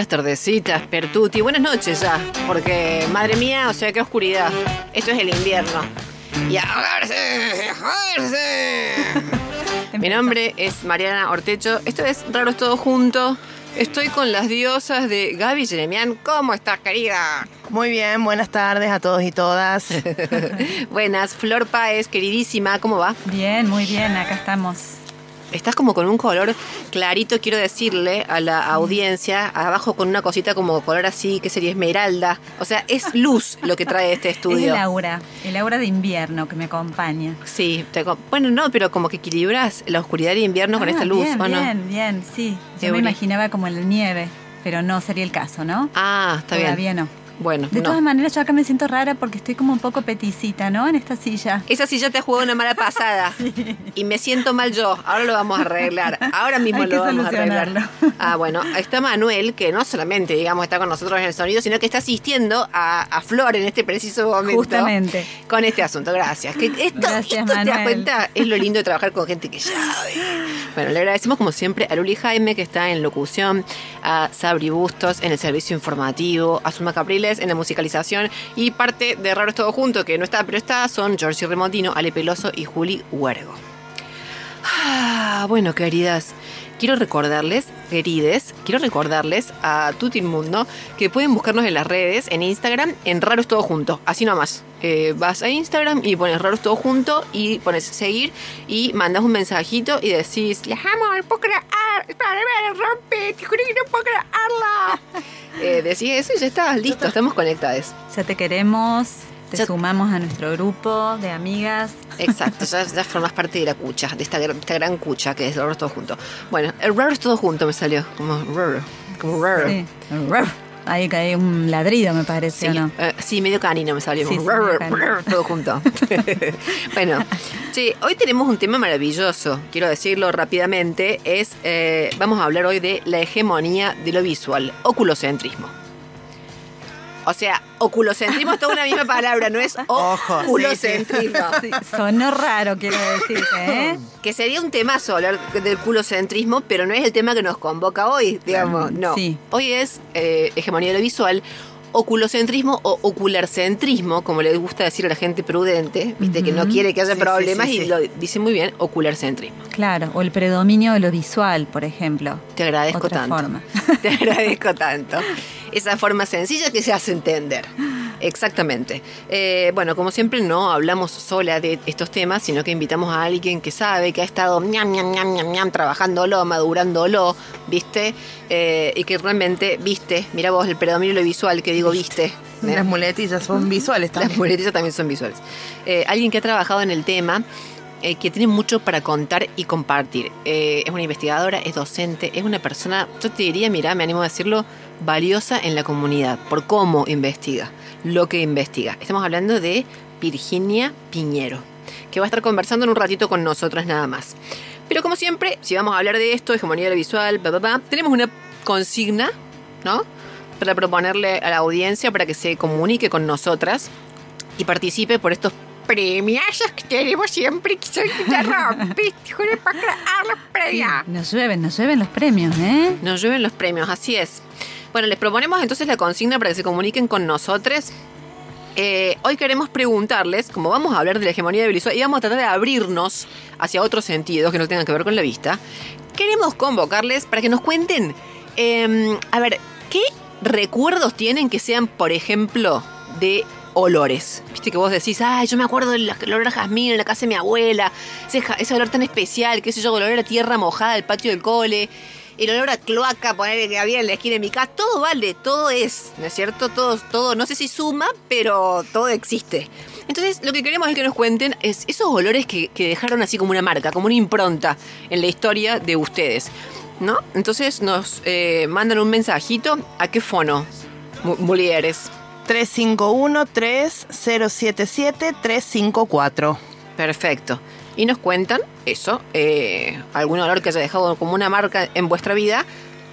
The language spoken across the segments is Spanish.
Buenas tardecitas, Pertuti. Buenas noches ya, porque madre mía, o sea, qué oscuridad. Esto es el invierno. Y ahogarse, ahogarse. Mi nombre es Mariana Ortecho. Esto es Raro es todo junto. Estoy con las diosas de Gaby Jeremian. ¿Cómo estás, querida? Muy bien, buenas tardes a todos y todas. Buenas, Flor Páez, queridísima, ¿cómo va? Bien, muy bien, acá estamos. Estás como con un color clarito, quiero decirle a la audiencia, abajo con una cosita como color así, que sería esmeralda. O sea, es luz lo que trae este Es estudio. el aura, el aura de invierno que me acompaña. Sí, te bueno, no, pero como que equilibras la oscuridad de invierno con Ah, esta luz, bien, ¿o no? Bien, bien, sí. Yo Euri. me imaginaba como la nieve, pero no sería el caso, ¿no? Ah, está Todavía bien. no. Bueno, De no. todas maneras, yo acá me siento rara porque estoy como un poco peticita, ¿no? En esta silla. Esa silla te ha jugado una mala pasada. Y me siento mal yo. Ahora lo vamos a arreglar. Ahora mismo Hay lo vamos a arreglar. Ah, bueno, está Manuel, que no solamente, digamos, está con nosotros en el sonido, sino que está asistiendo a, a Flor en este preciso momento. Justamente. Con este asunto. Gracias. Que esto, Gracias, esto, te das cuenta, es lo lindo de trabajar con gente que sabe. Bueno, le agradecemos como siempre a Luli Jaime, que está en locución, a Sabri Bustos en el servicio informativo, a Zulma En la musicalización y parte de Raro es Todo Junto, que no está, pero está, son Georgie Remondino, Ale Peloso y Juli Huergo. Ah, bueno, queridas, quiero recordarles, querides, quiero recordarles a Tutti Mundo que pueden buscarnos en las redes, en Instagram, en Raros Todo Junto, así nomás. Eh, vas a Instagram y pones Raros Todo Junto y pones seguir y mandas un mensajito y decís, les amo, no puedo creer, para me rompe, te juro que no puedo creerla. Eh, decís eso y ya está, listo, estamos conectados. Ya te queremos, te Ya- sumamos a nuestro grupo de amigas. Exacto, ya, ya formas parte de la cucha, de esta, gran- esta gran cucha que es Raros Todo Junto. Bueno, el Raros Todo Junto me salió, como raro, como raro. Sí. Ahí cae un ladrido, me parece, Sí, ¿o no? eh, sí, medio canino me salió. Sí, sí, todo junto. bueno, sí, hoy tenemos un tema maravilloso, quiero decirlo rápidamente. Es, eh, vamos a hablar hoy de la hegemonía de lo visual, oculocentrismo. O sea, oculocentrismo es toda una misma palabra, no es oculocentrismo. Sí, sonó raro, quiero decirte, ¿eh? Que sería un temazo hablar del culocentrismo, pero no es el tema que nos convoca hoy, digamos. No. Sí. Hoy es eh, hegemonía de lo visual, oculocentrismo o ocularcentrismo, como le gusta decir a la gente prudente, viste, que no quiere que haya Sí, sí, problemas sí, y lo dice muy bien, ocularcentrismo. Claro, o el predominio de lo visual, por ejemplo. Te agradezco Otra tanto. forma. Te agradezco tanto. Esa forma sencilla que se hace entender. Exactamente. Eh, bueno, como siempre, no hablamos sola de estos temas, sino que invitamos a alguien que sabe, que ha estado ñam, ñam, ñam, ñam, ñam, trabajándolo, madurándolo, ¿viste? Eh, y que realmente, ¿viste? Mira vos el predominio lo visual que digo, ¿viste? ¿Eh? Las muletillas son visuales Las también. muletillas también son visuales. Eh, alguien que ha trabajado en el tema, eh, que tiene mucho para contar y compartir. Eh, es una investigadora, es docente, es una persona, yo te diría, mira, me animo a decirlo, valiosa en la comunidad, por cómo investiga, lo que investiga. Estamos hablando de Virginia Piñero, que va a estar conversando en un ratito con nosotras nada más. Pero como siempre, si vamos a hablar de esto, hegemonía visual, bla, bla, bla, tenemos una consigna, ¿no? Para proponerle a la audiencia para que se comunique con nosotras y participe por estos premiazos que tenemos siempre que son de rompiste, para crear los premios. Nos llueven, nos llueven los premios, ¿eh? Nos llueven los premios, así es. Bueno, les proponemos entonces la consigna para que se comuniquen con nosotros. Eh, hoy queremos preguntarles, como vamos a hablar de la hegemonía de visual y vamos a tratar de abrirnos hacia otros sentidos que no tengan que ver con la vista, queremos convocarles para que nos cuenten, eh, a ver, ¿qué recuerdos tienen que sean, por ejemplo, de olores? Viste que vos decís, ay, yo me acuerdo del el olor a jazmín en la casa de mi abuela, ese, ese olor tan especial, qué sé yo, el olor a tierra mojada del patio del cole, el olor a cloaca, poner que había en la esquina de mi casa, todo vale, todo es, ¿no es cierto? Todo, todo, no sé si suma, pero todo existe. Entonces, lo que queremos es que nos cuenten es esos olores que, que dejaron así como una marca, como una impronta en la historia de ustedes, ¿no? Entonces nos eh, mandan un mensajito, ¿a qué fono? Mu- Mulieres. 351-3077-354. Perfecto. Y nos cuentan eso, eh, algún olor que haya dejado como una marca en vuestra vida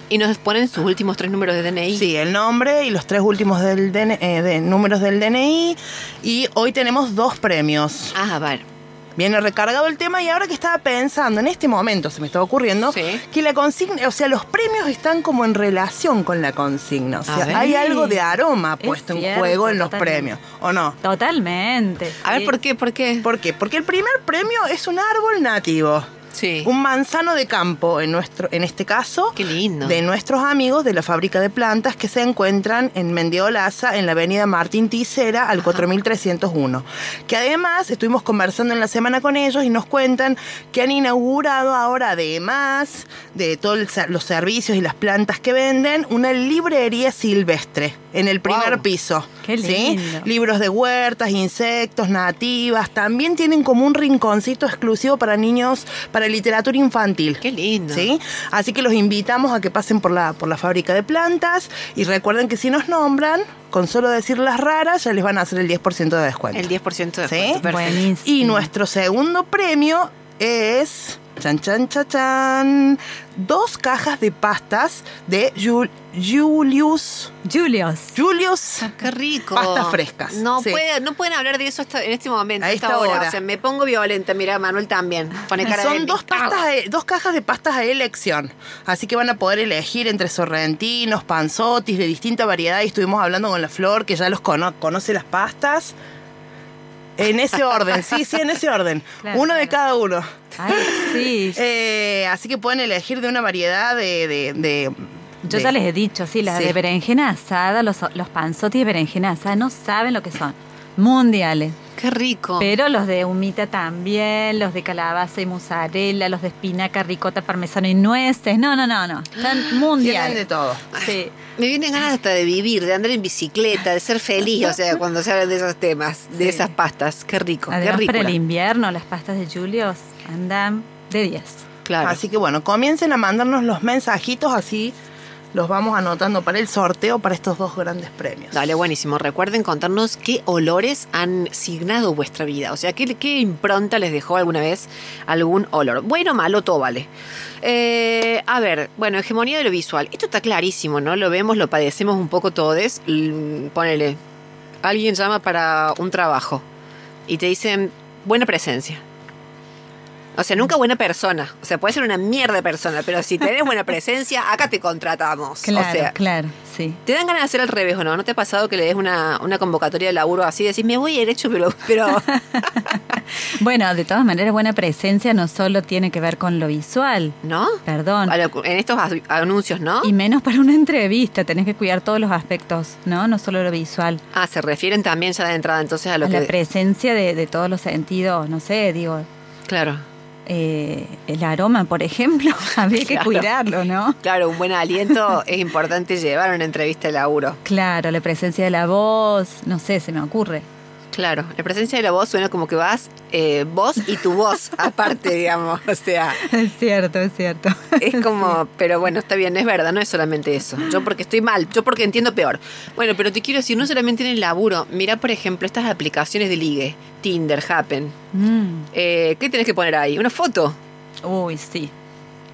y nos ponen sus últimos tres números de DNI. Sí, el nombre y los tres últimos del DN eh, de números del DNI. Y hoy tenemos dos premios. Ah, a ver. Viene recargado el tema y ahora que estaba pensando, en este momento se me estaba ocurriendo, Sí. que la consigna, o sea, los premios están como en relación con la consigna. O sea, hay algo de aroma Es puesto en juego en los premios, ¿o no? Totalmente. A ver, sí. ¿por qué? ¿Por qué? ¿Por qué? Porque el primer premio es un árbol nativo. Sí. Un manzano de campo, en, nuestro, en este caso, Qué lindo. de nuestros amigos de la fábrica de plantas que se encuentran en Mendiolaza, en la avenida Martín Ticera, al 4301. Que además estuvimos conversando en la semana con ellos y nos cuentan que han inaugurado ahora, además de todos los servicios y las plantas que venden, una librería silvestre en el primer Wow. piso. Qué ¿sí? lindo. Libros de huertas, insectos, nativas. También tienen como un rinconcito exclusivo para niños, para literatura infantil. Qué lindo. ¿Sí? Así que los invitamos a que pasen por la, por la fábrica de plantas y recuerden que si nos nombran, con solo decir las raras, ya les van a hacer el 10% de descuento. El 10% de ¿Sí? descuento. Perfecto. Buenísimo. Y nuestro segundo premio es. Chan, chan, chan, chan. Dos cajas de pastas de Jul- Julius. Julius. Julius. Qué rico. Pastas frescas. No, Sí. puede- no pueden hablar de eso hasta- en este momento, A esta esta hora. hora. O sea, me pongo violenta. Mira, Manuel también. Pone cara de Son dos, "Me cago". pastas de- dos cajas de pastas a elección. Así que van a poder elegir entre sorrentinos, panzotis de distinta variedad. Y estuvimos hablando con la Flor, que ya los cono- conoce las pastas. En ese orden, sí, sí, en ese orden. Claro, uno de cada uno. Ay, sí. Eh, así que pueden elegir de una variedad de. de- de- Yo de- ya les he dicho, sí, las Sí. de berenjena asada, los, los panzotis de berenjena asada, no saben lo que son. Mundiales. Qué rico. Pero los de humita también, los de calabaza y mozzarella, los de espinaca, ricota, parmesano y nueces. No, no, no, no. Están Tienen de mundiales. todo. Sí. Me vienen ganas hasta de vivir, de andar en bicicleta, de ser feliz, o sea, cuando se hablan de esos temas, de Sí. esas pastas. Qué rico, Además, qué rico. para el invierno, las pastas de Julius andan de 10. Claro. Así que bueno, comiencen a mandarnos los mensajitos, así los vamos anotando para el sorteo para estos dos grandes premios. Dale, buenísimo. Recuerden contarnos qué olores han signado vuestra vida. O sea, qué, qué impronta les dejó alguna vez algún olor. Bueno, malo, todo vale. Eh, a ver, bueno, hegemonía de lo visual. Esto está clarísimo, ¿no? Lo vemos, lo padecemos un poco todos. L- Ponele, alguien llama para un trabajo y te dicen buena presencia. O sea, nunca buena persona. O sea, puede ser una mierda de persona, pero si tenés buena presencia, acá te contratamos. Claro, o sea, claro, sí. ¿Te dan ganas de hacer al revés o no? ¿No te ha pasado que le des una, una convocatoria de laburo así? Decís, me voy derecho, pero... pero Bueno, de todas maneras, buena presencia no solo tiene que ver con lo visual, ¿No? perdón. Lo- En estos anuncios, ¿no? Y menos para una entrevista, tenés que cuidar todos los aspectos, ¿no? No solo lo visual. Ah, se refieren también ya de entrada entonces a lo a que... la presencia de, de todos los sentidos, no sé, digo, Claro. Eh, el aroma, por ejemplo, habría que cuidarlo, ¿no? Claro, un buen aliento es importante llevar a una entrevista de laburo. Claro, la presencia de la voz, no sé, se me ocurre. Claro, la presencia de la voz suena como que vas eh, vos y tu voz aparte, digamos. O sea, Es cierto, es cierto. es como, pero bueno, está bien, es verdad, no es solamente eso. Yo porque estoy mal, yo porque entiendo peor. Bueno, pero te quiero decir, no solamente en el laburo. Mira, por ejemplo, estas aplicaciones de ligue, Tinder, Happen. Mm, Eh, ¿Qué tenés que poner ahí? ¿Una foto? Uy, sí.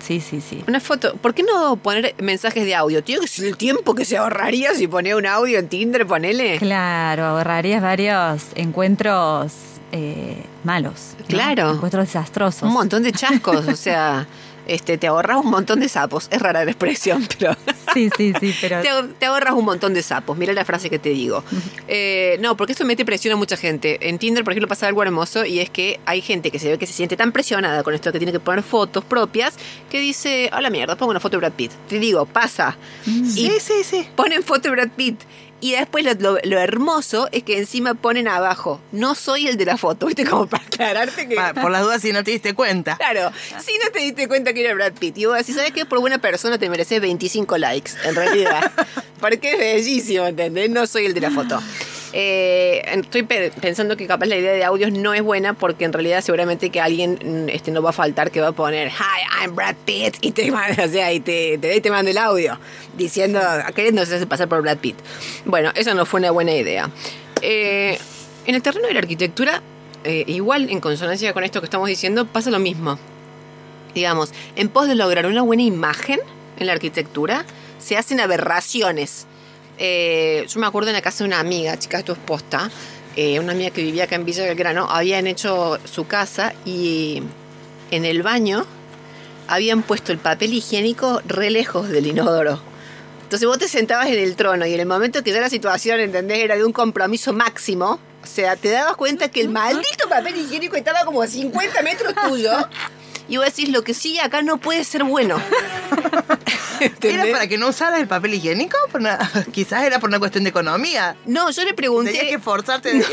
Sí, sí, sí. Una foto. ¿Por qué no poner mensajes de audio? Tío, que es el tiempo que se ahorraría si ponía un audio en Tinder, ponele. Claro, ahorrarías varios encuentros eh, malos. ¿no? Claro. Encuentros desastrosos. Un montón de chascos, o sea, este, te ahorras un montón de sapos. Es rara la expresión, pero Sí, sí, sí, pero... te, te ahorras un montón de sapos. Mira la frase que te digo. Eh, no, porque esto mete presión a mucha gente. En Tinder, por ejemplo, pasa algo hermoso y es que hay gente que se ve que se siente tan presionada con esto que tiene que poner fotos propias que dice, a la mierda, pongo una foto de Brad Pitt. Te digo, pasa. Y Sí, sí, sí. ponen foto de Brad Pitt. Y después lo, lo- lo hermoso es que encima ponen abajo, no soy el de la foto, ¿viste? Como para aclararte que... Por las dudas si no te diste cuenta. Claro, si no te diste cuenta que era Brad Pitt. Y vos decís, ¿sabes qué? Por buena persona te mereces 25 likes, en realidad. Porque es bellísimo, ¿entendés? No soy el de la foto. Eh, estoy pe- pensando que capaz la idea de audios no es buena porque en realidad seguramente que alguien mm, este, no va a faltar que va a poner Hi, I'm Brad Pitt y te manda, o sea, y te, te, te manda el audio diciendo, queriéndose pasar por Brad Pitt. Bueno, esa no fue una buena idea. Eh, en el terreno de la arquitectura, eh, igual en consonancia con esto que estamos diciendo, pasa lo mismo. Digamos, en pos de lograr una buena imagen en la arquitectura, se hacen aberraciones. Eh, yo me acuerdo en la casa de una amiga, chica, esto es posta, eh, una amiga que vivía acá en Villa Belgrano, habían hecho su casa y en el baño habían puesto el papel higiénico re lejos del inodoro. Entonces vos te sentabas en el trono y en el momento que ya la situación, ¿entendés? Era de un compromiso máximo. O sea, te dabas cuenta que el maldito papel higiénico estaba como a 50 metros tuyo. Y vos decís, lo que sigue acá no puede ser bueno. ¿Era ¿Entendés? para que no usaras el papel higiénico? Por una- quizás era por una cuestión de economía. No, yo le pregunté... Tenías que forzarte. de-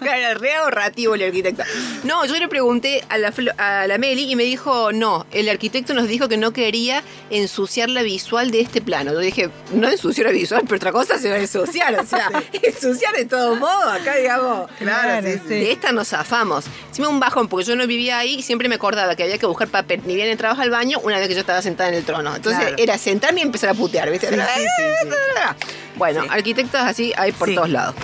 claro, re ahorrativo el arquitecto. No, yo le pregunté a la, a la Meli y me dijo, no, el arquitecto nos dijo que no quería ensuciar la visual de este plano. Yo dije, no ensuciar la visual, pero otra cosa se va a ensuciar. O sea, ensuciar de todo modo, acá digamos. Claro, sí, sí. De esta nos zafamos. Hicimos un bajón porque yo no vivía ahí y siempre me acordaba que había que buscar papel. Ni bien entrabas al baño una vez que yo estaba sentada en el trono. Entonces Claro. era sentarme y empezar a putear, ¿viste? Sí, sí. Bueno, arquitectos así hay por todos lados.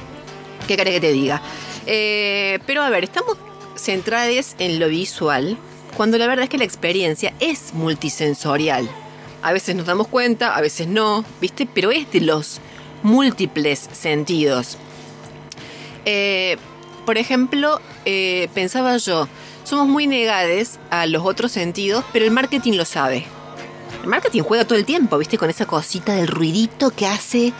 ¿Qué querés que te diga? Eh, pero a ver, estamos centrados en lo visual cuando la verdad es que la experiencia es multisensorial. A veces nos damos cuenta, a veces no, ¿viste? Pero es de los múltiples sentidos. Eh, por ejemplo, eh, pensaba yo, somos muy negades a los otros sentidos, pero el marketing lo sabe. El marketing juega todo el tiempo, ¿viste? Con esa cosita del ruidito que hace,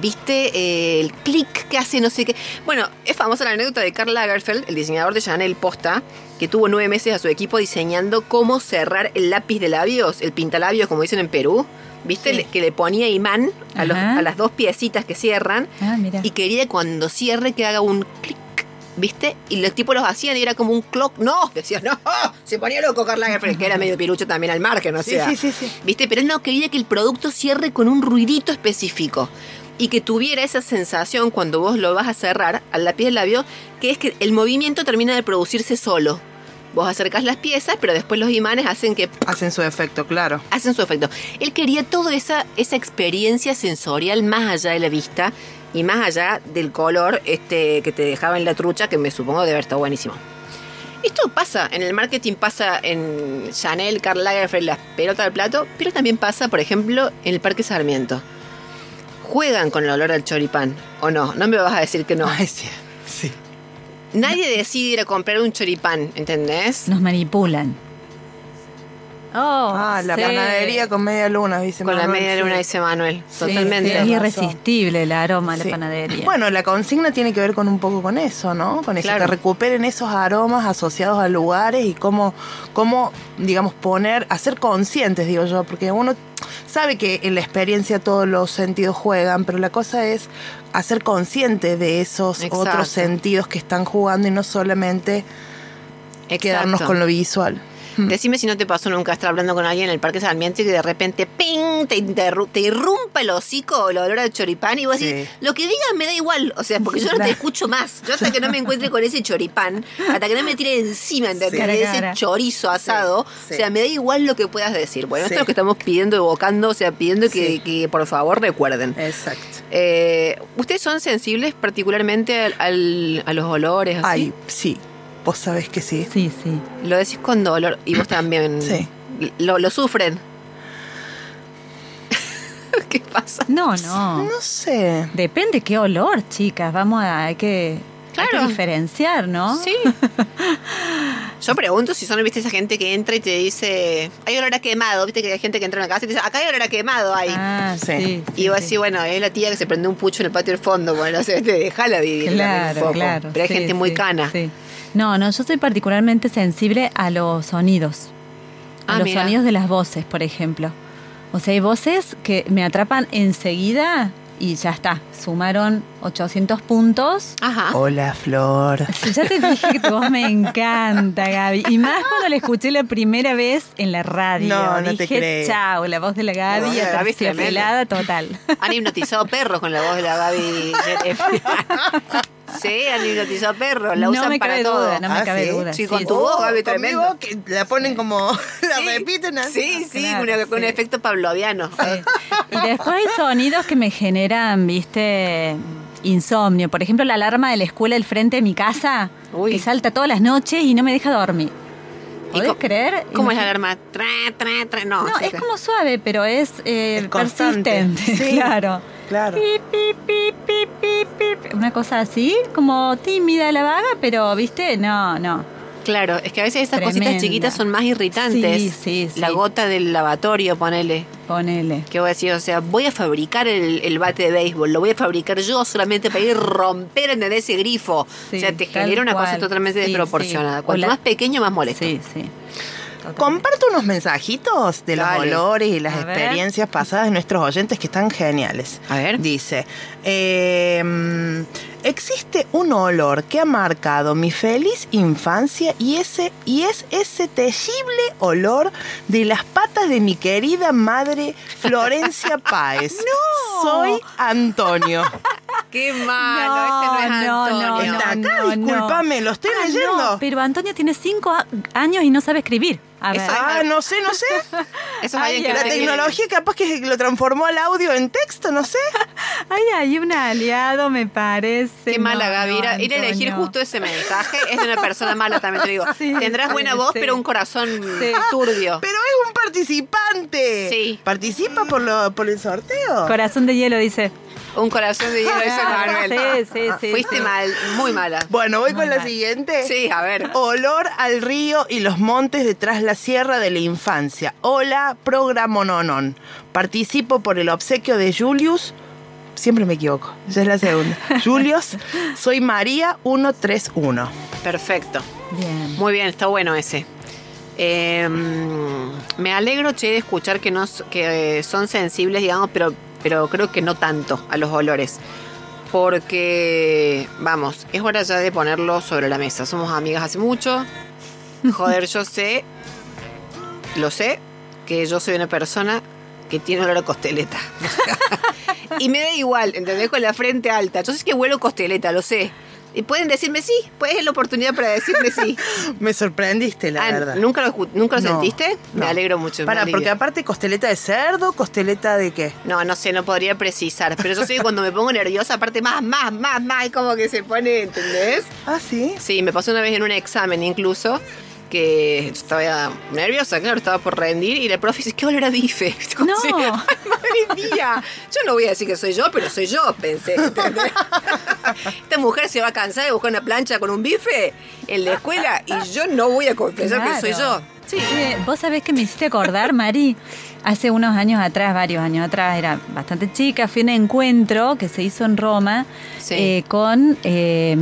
¿viste? Eh, el clic que hace, no sé qué. Bueno, es famosa la anécdota de Karl Lagerfeld, el diseñador de Chanel Posta, que tuvo nueve meses a su equipo diseñando cómo cerrar el lápiz de labios, el pintalabios, como dicen en Perú. ¿Viste? Sí. Que le ponía imán a, los- a las dos piecitas que cierran Ah, mira. y quería cuando cierre que haga un clic, ¿viste? Y los tipos los hacían y era como un clock. ¡No! Decías, ¡no! Se ponía loco Karl Lagerfeld, que era medio pirucho también al margen, o Sí, sea. sí, sí, sí. ¿Viste? Pero él no quería que el producto cierre con un ruidito específico. Y que tuviera esa sensación cuando vos lo vas a cerrar al lápiz del labio, que es que el movimiento termina de producirse solo. Vos acercás las piezas, pero después los imanes hacen que Hacen su efecto, claro. hacen su efecto. Él quería toda esa, esa experiencia sensorial más allá de la vista y más allá del color este, que te dejaba en la trucha, que me supongo debe haber estado buenísimo. Esto pasa, en el marketing pasa en Chanel, Karl Lagerfeld, las pelotas del plato, pero también pasa, por ejemplo, en el Parque Sarmiento. Juegan con el olor al choripán, ¿o no? No me vas a decir que no. Ay, sí. Sí. Nadie decide ir a comprar un choripán, ¿entendés? Nos manipulan. Oh, Ah, la sí. panadería con media luna, dice Con la media sí. luna dice Manuel, Sí, totalmente. Es irresistible el aroma de Sí. la panadería. Bueno, la consigna tiene que ver con un poco con eso, ¿no? Con eso, Claro. que recuperen esos aromas asociados a lugares y cómo, cómo, digamos, poner, hacer conscientes, digo yo, porque uno sabe que en la experiencia todos los sentidos juegan, pero la cosa es hacer consciente de esos Exacto. otros sentidos que están jugando y no solamente quedarnos con lo visual. Decime si no te pasó nunca estar hablando con alguien en el Parque Sarmiento y que de repente ¡ping! te, te irrumpa el hocico el olor al choripán y vos Sí. decís, lo que digas me da igual, o sea, porque yo no te escucho más. Yo hasta que no me encuentre con ese choripán, hasta que no me tire encima de ese cara. chorizo asado, sí. o sea, me da igual lo que puedas decir. Bueno, esto es lo que estamos pidiendo, evocando, o sea, pidiendo que, Sí. que por favor recuerden. Exacto. Eh, ¿Ustedes son sensibles particularmente al- al- a los olores? Así? Ay, sí, vos sabés que sí. Sí, sí. Lo decís con dolor y vos también. Sí. Lo, lo sufren. ¿Qué pasa? No, no. No sé. Depende qué olor, chicas. Vamos a hay que, hay Claro. que diferenciar, ¿no? Sí. Yo pregunto si son, viste, esa gente que entra y te dice, hay olor a quemado, viste que hay gente que entra en una casa y te dice, acá hay olor a quemado ahí. Ah, Sí. sí. y sí, vos sí. decís, bueno, es la tía que se prende un pucho en el patio del fondo, bueno, no sé, te déjala vivir Claro, claro. Pero hay sí, gente muy sí, cana. sí. No, no, yo soy particularmente sensible a los sonidos. A Ah, los mira. sonidos de las voces, por ejemplo. O sea, hay voces que me atrapan enseguida y ya está. Sumaron 800 puntos. Ajá. Hola, Flor. Sí, Ya te dije que tu voz me encanta, Gaby. Y más cuando la escuché la primera vez en la radio. No, no dije, te creo. chao, la voz de la Gaby, La voz de la aterciopelada total. Han hipnotizado perros con la voz de la Gaby. sí, han hipnotizado perros. La no usan me para cabe todo. duda, no me Ah, cabe ¿sí? duda. Sí, con tu voz, Gaby, tremendo. Conmigo, que la ponen como. la Sí. repiten así. Sí, sí, Claro, con, una- con un efecto pavloviano. Sí. Y después hay sonidos que me generan, viste, insomnio. Por ejemplo, la alarma de la escuela del frente de mi casa, Uy. que salta todas las noches y no me deja dormir. ¿Y ¿Podés creer? ¿Cómo es la alarma? Tra, tra, tra. No, No, es que- como suave, pero es, eh, Es persistente. Sí. Claro. Claro. Pip, pip, pip. Una cosa así, como tímida la vaga, pero, viste, no, no. Claro, es que a veces esas cositas chiquitas son más irritantes. Sí, sí, sí. La gota del lavatorio, ponele. Ponele. Que voy a decir, o sea, voy a fabricar el, el bate de béisbol, lo voy a fabricar yo solamente para ir a romper en ese grifo. Sí, o sea, te genera una cosa totalmente Sí, desproporcionada. sí. Cuanto más pequeño, más molesto. Sí, sí. Totalmente. Comparto unos mensajitos de los olores y las A ver. experiencias pasadas de nuestros oyentes que están geniales. A ver. Dice, eh, existe un olor que ha marcado mi feliz infancia y, ese, y es ese terrible olor de las patas de mi querida madre Florencia Páez. ¡No! Soy Antonio. Qué malo, ese no es Antonio. Está acá, discúlpame, lo estoy Ah, leyendo. no, pero Antonio tiene cinco años y no sabe escribir. A ver. Eso Ah, no sé, no sé. Eso es Ay, alguien que La no tecnología capaz que lo transformó al audio en texto, no sé. Ay, hay un aliado, me parece. Qué mala No, Gaby. no, Ir a, ir a elegir justo ese mensaje es de una persona mala, también te digo. Sí, Tendrás sí, buena voz, sí. pero un corazón Sí. turbio. Pero es un participante. Sí. ¿Participa por, lo, por el sorteo? Corazón de hielo, dice. Un corazón de hielo, dice Ah, Manuel. sí, sí, sí, Fuiste sí. mal, muy mala. Bueno, voy Muy con la siguiente. Sí, a ver. Olor al río y los montes detrás la sierra de la infancia. Hola, programa Nonon. Participo por el obsequio de Julius. Siempre me equivoco, ya es la segunda. Julius, soy María 131. Perfecto. Bien. Muy bien, está bueno ese. Eh, me alegro, che, de escuchar que, no, que eh, son sensibles, digamos, pero, pero creo que no tanto a los olores. Porque, vamos, es hora ya de ponerlo sobre la mesa. Somos amigas hace mucho. Joder, yo sé, lo sé, que yo soy una persona que tiene olor a costeleta. y me da igual, ¿entendés? Con la frente alta. Yo sé que huelo costeleta, lo sé. Y pueden decirme sí, pues es la oportunidad para decirme sí. Me sorprendiste, la Ah, verdad. ¿Nunca lo, nunca lo No, sentiste? Me alegro mucho. Para, porque aparte costeleta de cerdo, costeleta de qué? No, no sé, no podría precisar. Pero yo sé que cuando me pongo nerviosa, aparte más, más, más, más, como que se pone, ¿entendés? Ah, sí. Sí, me pasó una vez en un examen incluso que estaba nerviosa, claro, estaba por rendir y la profe dice, ¿qué olor a bife? No. si, "Ay, madre mía, yo no voy a decir que soy yo, pero soy yo, pensé. ¿entendés? Esta mujer se va a cansar de buscar una plancha con un bife en la escuela y yo no voy a confesar que soy yo. Sí. Eh, Vos sabés que me hiciste acordar, Mari, hace unos años atrás, varios años atrás, era bastante chica, fui a un encuentro que se hizo en Roma Sí. eh, con, eh,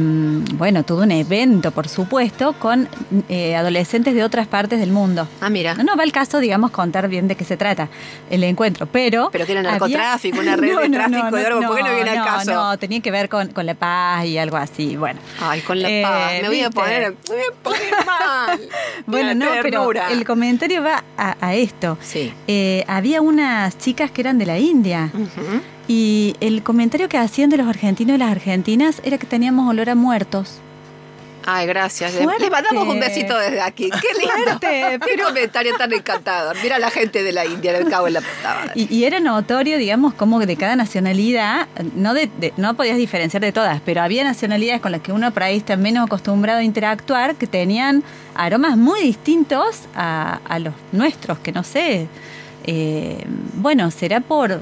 bueno, todo un evento, por supuesto, con eh, adolescentes de otras partes del mundo. Ah, mira. No va el caso, digamos, contar bien de qué se trata el encuentro, pero... Pero que era había- narcotráfico, una red de tráfico de droga, ¿por qué no viene al no, caso? No, tenía que ver con, con la paz y algo así, bueno. Ay, con la Eh, paz. Me voy a poner, me voy a poner mal. Bueno, La no, pero el comentario va a, a esto. Sí. Eh, había unas chicas que eran de la India y el comentario que hacían de los argentinos y las argentinas era que teníamos olor a muertos. Ay, gracias. Fuerte. Le mandamos un besito desde aquí. Qué lindo. Fuerte, Qué comentario tan encantador. Mira la gente de la India, del cabo de la madre. Y, y era notorio, digamos, como de cada nacionalidad, no, de, de- no podías diferenciar de todas, pero había nacionalidades con las que uno por ahí está menos acostumbrado a interactuar que tenían aromas muy distintos a, a los nuestros, que no sé, eh, bueno, será por,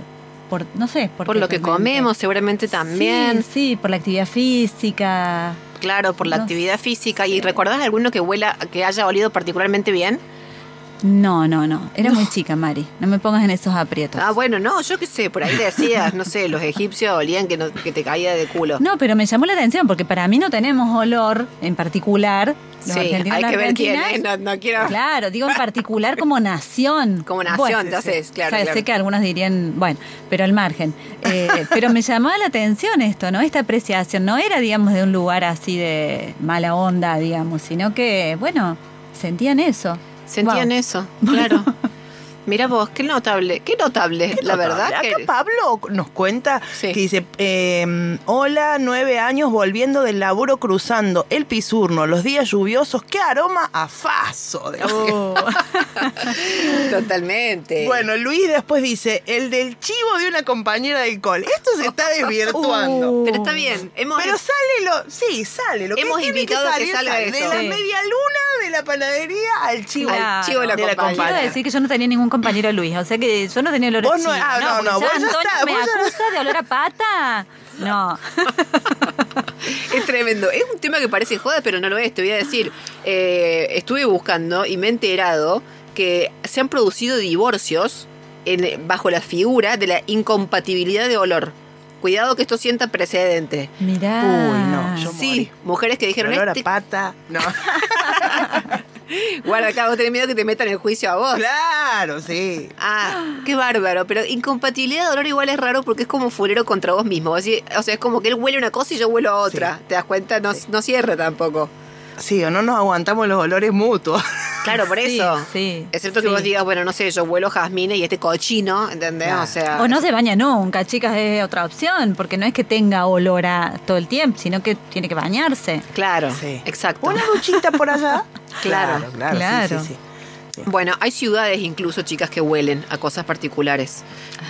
por no sé, Por lo que comemos, seguramente también. Sí, sí, por la actividad física. Claro, por la No actividad física. ¿Y recordás alguno que huela, que haya olido particularmente bien? No, no, no. Era muy chica, Mari. No me pongas en esos aprietos. Ah, bueno, no, yo qué sé, por ahí decías, no sé, los egipcios olían que, no- que te caía de culo. No, pero me llamó la atención porque para mí no tenemos olor en particular. Los sí, hay que ver quién es, no, no quiero... Claro, digo en particular como nación. Como nación, Bueno, entonces, claro, o sea, claro. Sé que algunos dirían, bueno, pero al margen. Eh, pero me llamaba la atención esto, ¿no? Esta apreciación. No era, digamos, de un lugar así de mala onda, digamos, sino que, bueno, sentían eso. Sentían Wow. eso, claro. Mira vos, qué notable, qué notable, la verdad Acá que... Pablo nos cuenta Sí. que dice, eh, hola, nueve años volviendo del laburo cruzando el pisurno, los días lluviosos, qué aroma a faso. de- Oh. Totalmente. Bueno, Luis después dice, el del chivo de una compañera de col. Esto se está desvirtuando. Uh. Pero está bien, hemos... Pero sale lo, sí, sale lo que Hemos invitado a que salir, salga sale. eso. De la Sí. media luna de la panadería al chivo. Al chivo de la compañera. Quiero decir que yo no tenía ningún compañero Luis, o sea que yo no tenía olor a no- ah, no, no, ya vos ya Antonio está, me vos ya- acusa de olor a pata. No. Es tremendo. Es un tema que parece joda, pero no lo es. Te voy a decir, eh, estuve buscando y me he enterado que se han producido divorcios en- bajo la figura de la incompatibilidad de olor. Cuidado que esto sienta precedente. Mirá. Uy, no, yo Sí, morí. mujeres que dijeron, Olor a este, pata. No. guarda acá, vos tenés miedo que te metan el juicio a vos. claro, sí. Ah, qué bárbaro. Pero incompatibilidad de olor igual es raro porque es como fulero contra vos mismo. O sea, es como que él huele una cosa y yo huelo a otra. Sí. ¿Te das cuenta? No, no cierra tampoco. Sí, o no nos aguantamos los olores mutuos. Claro, por Sí, eso. sí, Excepto que sí. vos digas, bueno, no sé, yo huelo jazmines y este cochino, ¿entendés? Claro. O sea. O no se baña nunca, chicas, es otra opción, porque no es que tenga olor a todo el tiempo, sino que tiene que bañarse. Claro, Sí. exacto. Una duchita por allá. Claro, claro, claro. Sí, sí, sí. Bueno, hay ciudades incluso, chicas, que huelen a cosas particulares.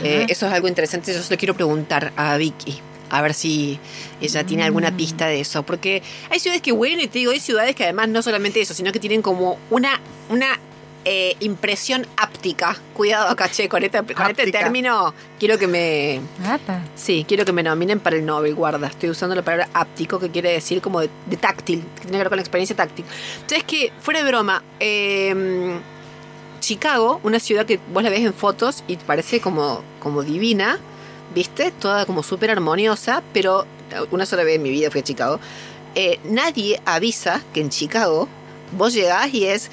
Eh, eso es algo interesante. Yo se lo quiero preguntar a Vicky. A ver si ella tiene Mm. alguna pista de eso. Porque hay ciudades que huelen y te digo, hay ciudades que además no solamente eso, sino que tienen como una, una eh, impresión áptica. Cuidado acá, che, con, esta- con este término quiero que me, Apa. Sí, quiero que me nominen para el Nobel, guarda. Estoy usando la palabra áptico, que quiere decir como de, de táctil, que tiene que ver con la experiencia táctil. Entonces, que, fuera de broma, eh, Chicago, una ciudad que vos la ves en fotos y parece como, como divina, ¿viste? Toda como súper armoniosa, pero una sola vez en mi vida fui a Chicago. Eh, nadie avisa que en Chicago vos llegás y es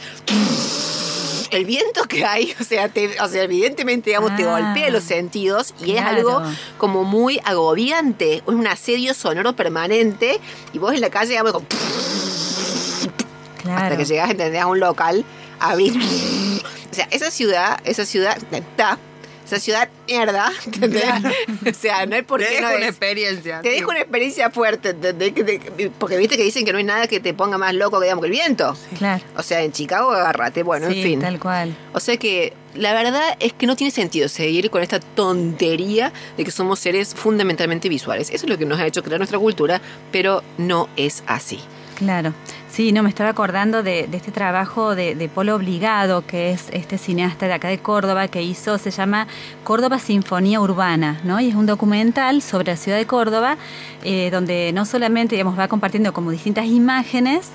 el viento que hay, o sea, te- o sea evidentemente, digamos, te Ah, golpea los sentidos y es algo como muy agobiante, es un asedio sonoro permanente y vos en la calle, digamos, como, Claro. hasta que llegás, entendés, a un local, abrís, o sea, esa ciudad, esa ciudad, ta, esa ciudad mierda, ¿entendés? O sea, no hay por Te qué dejo no una es- experiencia. te dejo una experiencia fuerte, ¿entendés? Que te- porque viste que dicen que no hay nada que te ponga más loco que, digamos, que el viento. Claro. O sea, en Chicago agárrate, bueno, sí, en fin. tal cual. O sea que la verdad es que no tiene sentido seguir con esta tontería de que somos seres fundamentalmente visuales. Eso es lo que nos ha hecho crear nuestra cultura, pero no es así. Claro. Sí, no, me estaba acordando de, de este trabajo de, de Polo Obligado, que es este cineasta de acá de Córdoba, que hizo, se llama Córdoba Sinfonía Urbana, ¿no? Y es un documental sobre la ciudad de Córdoba, eh, donde no solamente, digamos, va compartiendo como distintas imágenes,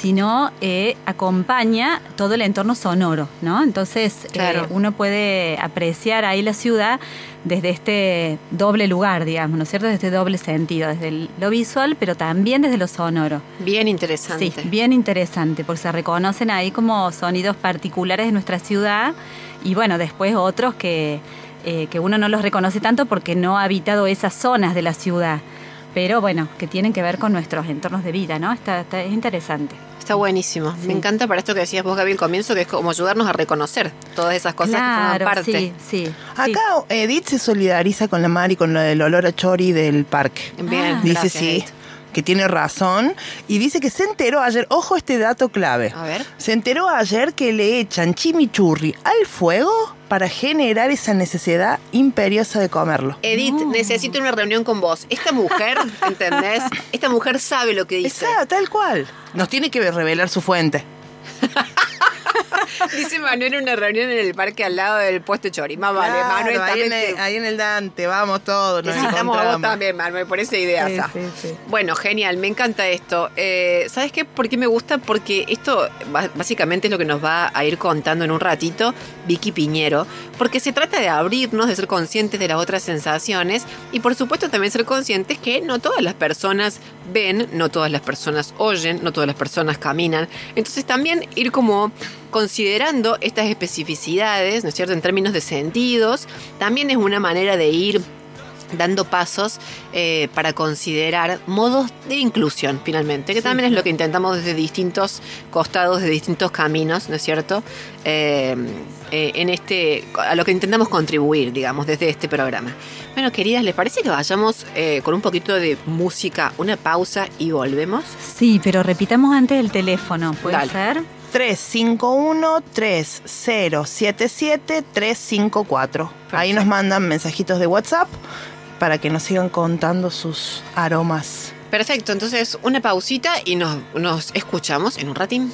sino eh, acompaña todo el entorno sonoro, ¿no? Entonces eh, uno puede apreciar ahí la ciudad desde este doble lugar, digamos, ¿no es cierto? Desde este doble sentido, desde el- lo visual, pero también desde lo sonoro. Bien interesante. Sí, bien interesante, porque se reconocen ahí como sonidos particulares de nuestra ciudad y bueno, después otros que, eh, que uno no los reconoce tanto porque no ha habitado esas zonas de la ciudad, pero bueno, que tienen que ver con nuestros entornos de vida, ¿no? Está, está- es interesante. Está buenísimo. Me encanta para esto que decías vos, Gaby, al comienzo, que es como ayudarnos a reconocer todas esas cosas que forman claro, parte. sí, sí. sí. Acá Edith se solidariza con la Mari con lo del olor a chori del parque. Bien, Ah. Dice gracias, sí, Edith. Que tiene razón. Y dice que se enteró ayer, ojo este dato clave. A ver. Se enteró ayer que le echan chimichurri al fuego para generar esa necesidad imperiosa de comerlo. Edith, necesito una reunión con vos. Esta mujer, ¿entendés? Esta mujer sabe lo que dice. Esa, tal cual. Nos tiene que revelar su fuente. Dice Manuel una reunión en el parque al lado del puesto de Chori. Más vale, Claro, Manuel ahí, en el, ahí en el Dante, vamos todos. Nos Necesitamos a vos también, Manuel, por esa idea. Sí, Sa. sí, sí. Bueno, genial, me encanta esto. Eh, ¿Sabes qué? ¿Por qué me gusta? Porque esto básicamente es lo que nos va a ir contando en un ratito Vicky Piñero, porque se trata de abrirnos, de ser conscientes de las otras sensaciones y por supuesto también ser conscientes que no todas las personas ven, no todas las personas oyen, no todas las personas caminan. Entonces también ir como considerando estas especificidades, ¿no es cierto?, en términos de sentidos, también es una manera de ir dando pasos eh, para considerar modos de inclusión finalmente, que también es lo que intentamos desde distintos costados, de distintos caminos, ¿no es cierto? Eh, eh, en este, a lo que intentamos contribuir, digamos, desde este programa. Bueno, queridas, ¿les parece que vayamos con un poquito de música, una pausa y volvemos? Sí, pero repitamos antes el teléfono, ¿puede Dale. ser? 351-307-354. Ahí nos mandan mensajitos de WhatsApp para que nos sigan contando sus aromas. Perfecto, entonces una pausita y nos, nos escuchamos en un ratín.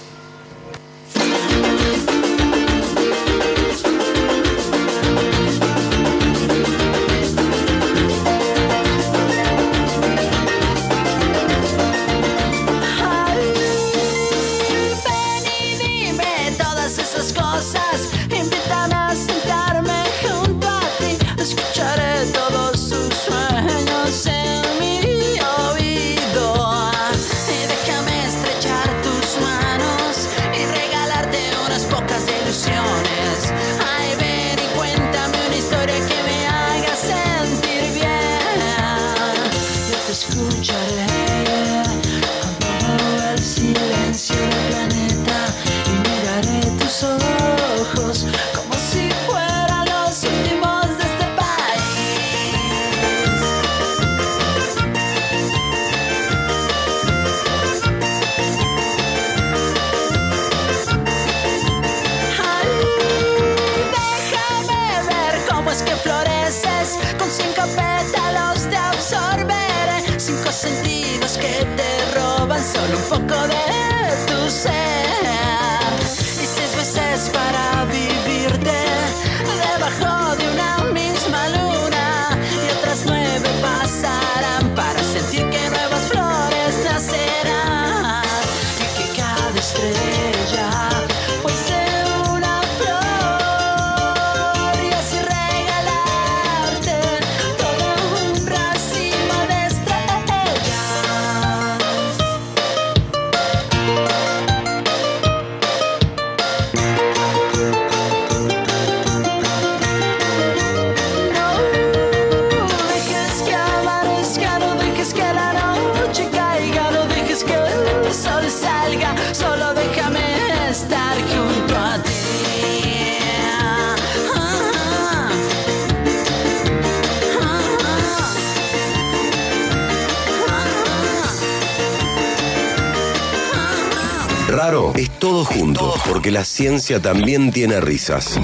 Raro es todo junto, porque la ciencia también tiene risas.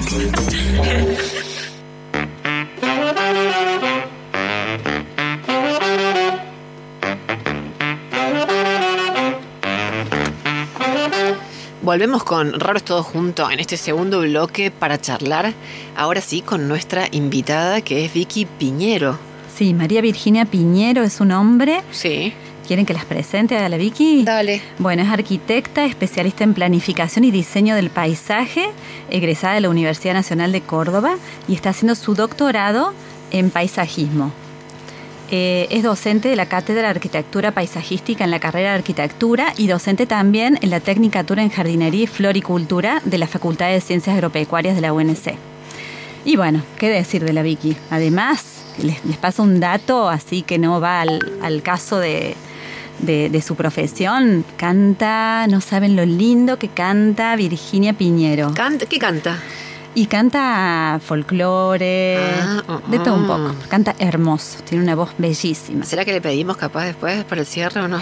Volvemos con Raros Todos Juntos en este segundo bloque para charlar, ahora sí, con nuestra invitada que es Vicky Piñero. Sí, María Virginia Piñero es su nombre. Sí. ¿Quieren que las presente a la Vicky? Dale. Bueno, es arquitecta, especialista en planificación y diseño del paisaje, egresada de la Universidad Nacional de Córdoba y está haciendo su doctorado en paisajismo. Eh, es docente de la Cátedra de Arquitectura Paisajística en la carrera de Arquitectura y docente también en la Tecnicatura en Jardinería y Floricultura de la Facultad de Ciencias Agropecuarias de la UNC. Y bueno, ¿qué decir de la Vicky? Además, les, les paso un dato así que no va al, al caso de, de- de su profesión. Canta, no saben lo lindo que canta Virginia Piñero. Canta, ¿Qué canta? Y canta folclore, Ah, ah, de todo un ah. poco. Canta hermoso, tiene una voz bellísima. ¿Será que le pedimos capaz después para el cierre o no?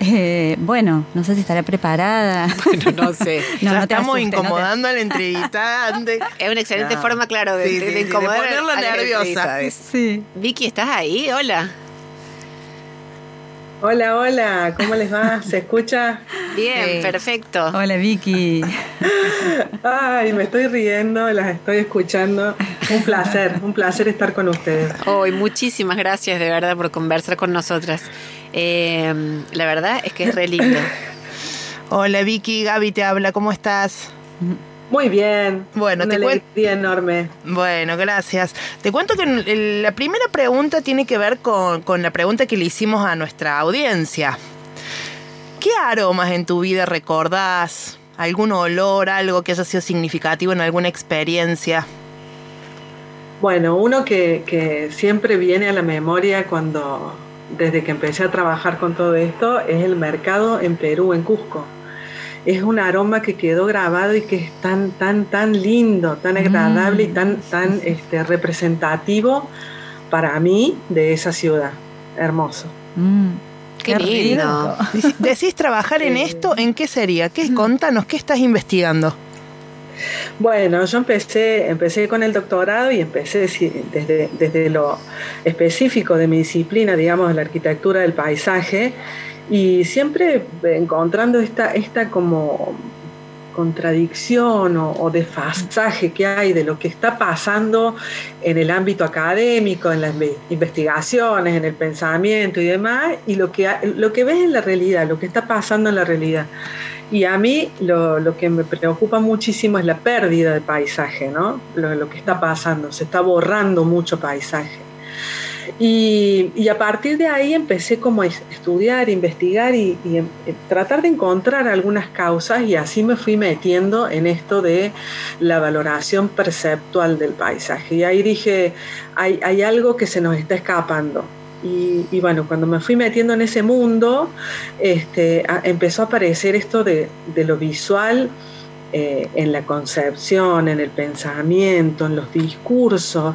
Eh, bueno, no sé si estará preparada. Bueno, no sé. No, ya no te estamos asustes, no te- incomodando al entrevistante. Es una excelente forma, claro, de, Sí, de- de de incomodar a- ponerla a la nerviosa. Sí. Vicky, ¿estás ahí? Hola. Hola, hola, ¿cómo les va? ¿Se escucha? Bien, Sí. perfecto. Hola Vicky. Ay, me estoy riendo, las estoy escuchando. Un placer, un placer estar con ustedes. Hoy, muchísimas gracias de verdad por conversar con nosotras. Eh, la verdad es que es re lindo. Hola Vicky, Gaby te habla, ¿cómo estás? Muy bien. Bueno, una te alegría enorme. Bueno, gracias. Te cuento que la primera pregunta tiene que ver con, con la pregunta que le hicimos a nuestra audiencia. ¿Qué aromas en tu vida recordás? ¿Algún olor, algo que haya sido significativo en alguna experiencia? Bueno, uno que, que siempre viene a la memoria cuando, desde que empecé a trabajar con todo esto, es el mercado en Perú, en Cusco. Es un aroma que quedó grabado y que es tan, tan, tan lindo, tan agradable y tan, tan este, representativo para mí de esa ciudad. Hermoso. Mm, Qué lindo. Dec- ¿Decís trabajar en esto? ¿En qué sería? ¿Qué? Contanos, ¿qué estás investigando? Bueno, yo empecé, empecé con el doctorado y empecé desde, desde lo específico de mi disciplina, digamos, la arquitectura del paisaje, y siempre encontrando esta, esta como contradicción o, desfasaje que hay de lo que está pasando en el ámbito académico, en las inve- investigaciones, en el pensamiento y demás, y lo que, lo que ves en la realidad, lo que está pasando en la realidad. Y a mí lo, lo que me preocupa muchísimo es la pérdida de paisaje, ¿no? Lo que está pasando, se está borrando mucho paisaje. Y, y a partir de ahí empecé como a es- estudiar, investigar y, em- eh, tratar de encontrar algunas causas y así me fui metiendo en esto de la valoración perceptual del paisaje. Y ahí dije, hay, hay algo que se nos está escapando. Y, bueno, cuando me fui metiendo en ese mundo, este, empezó a aparecer esto de, de lo visual eh, en la concepción, en el pensamiento, en los discursos,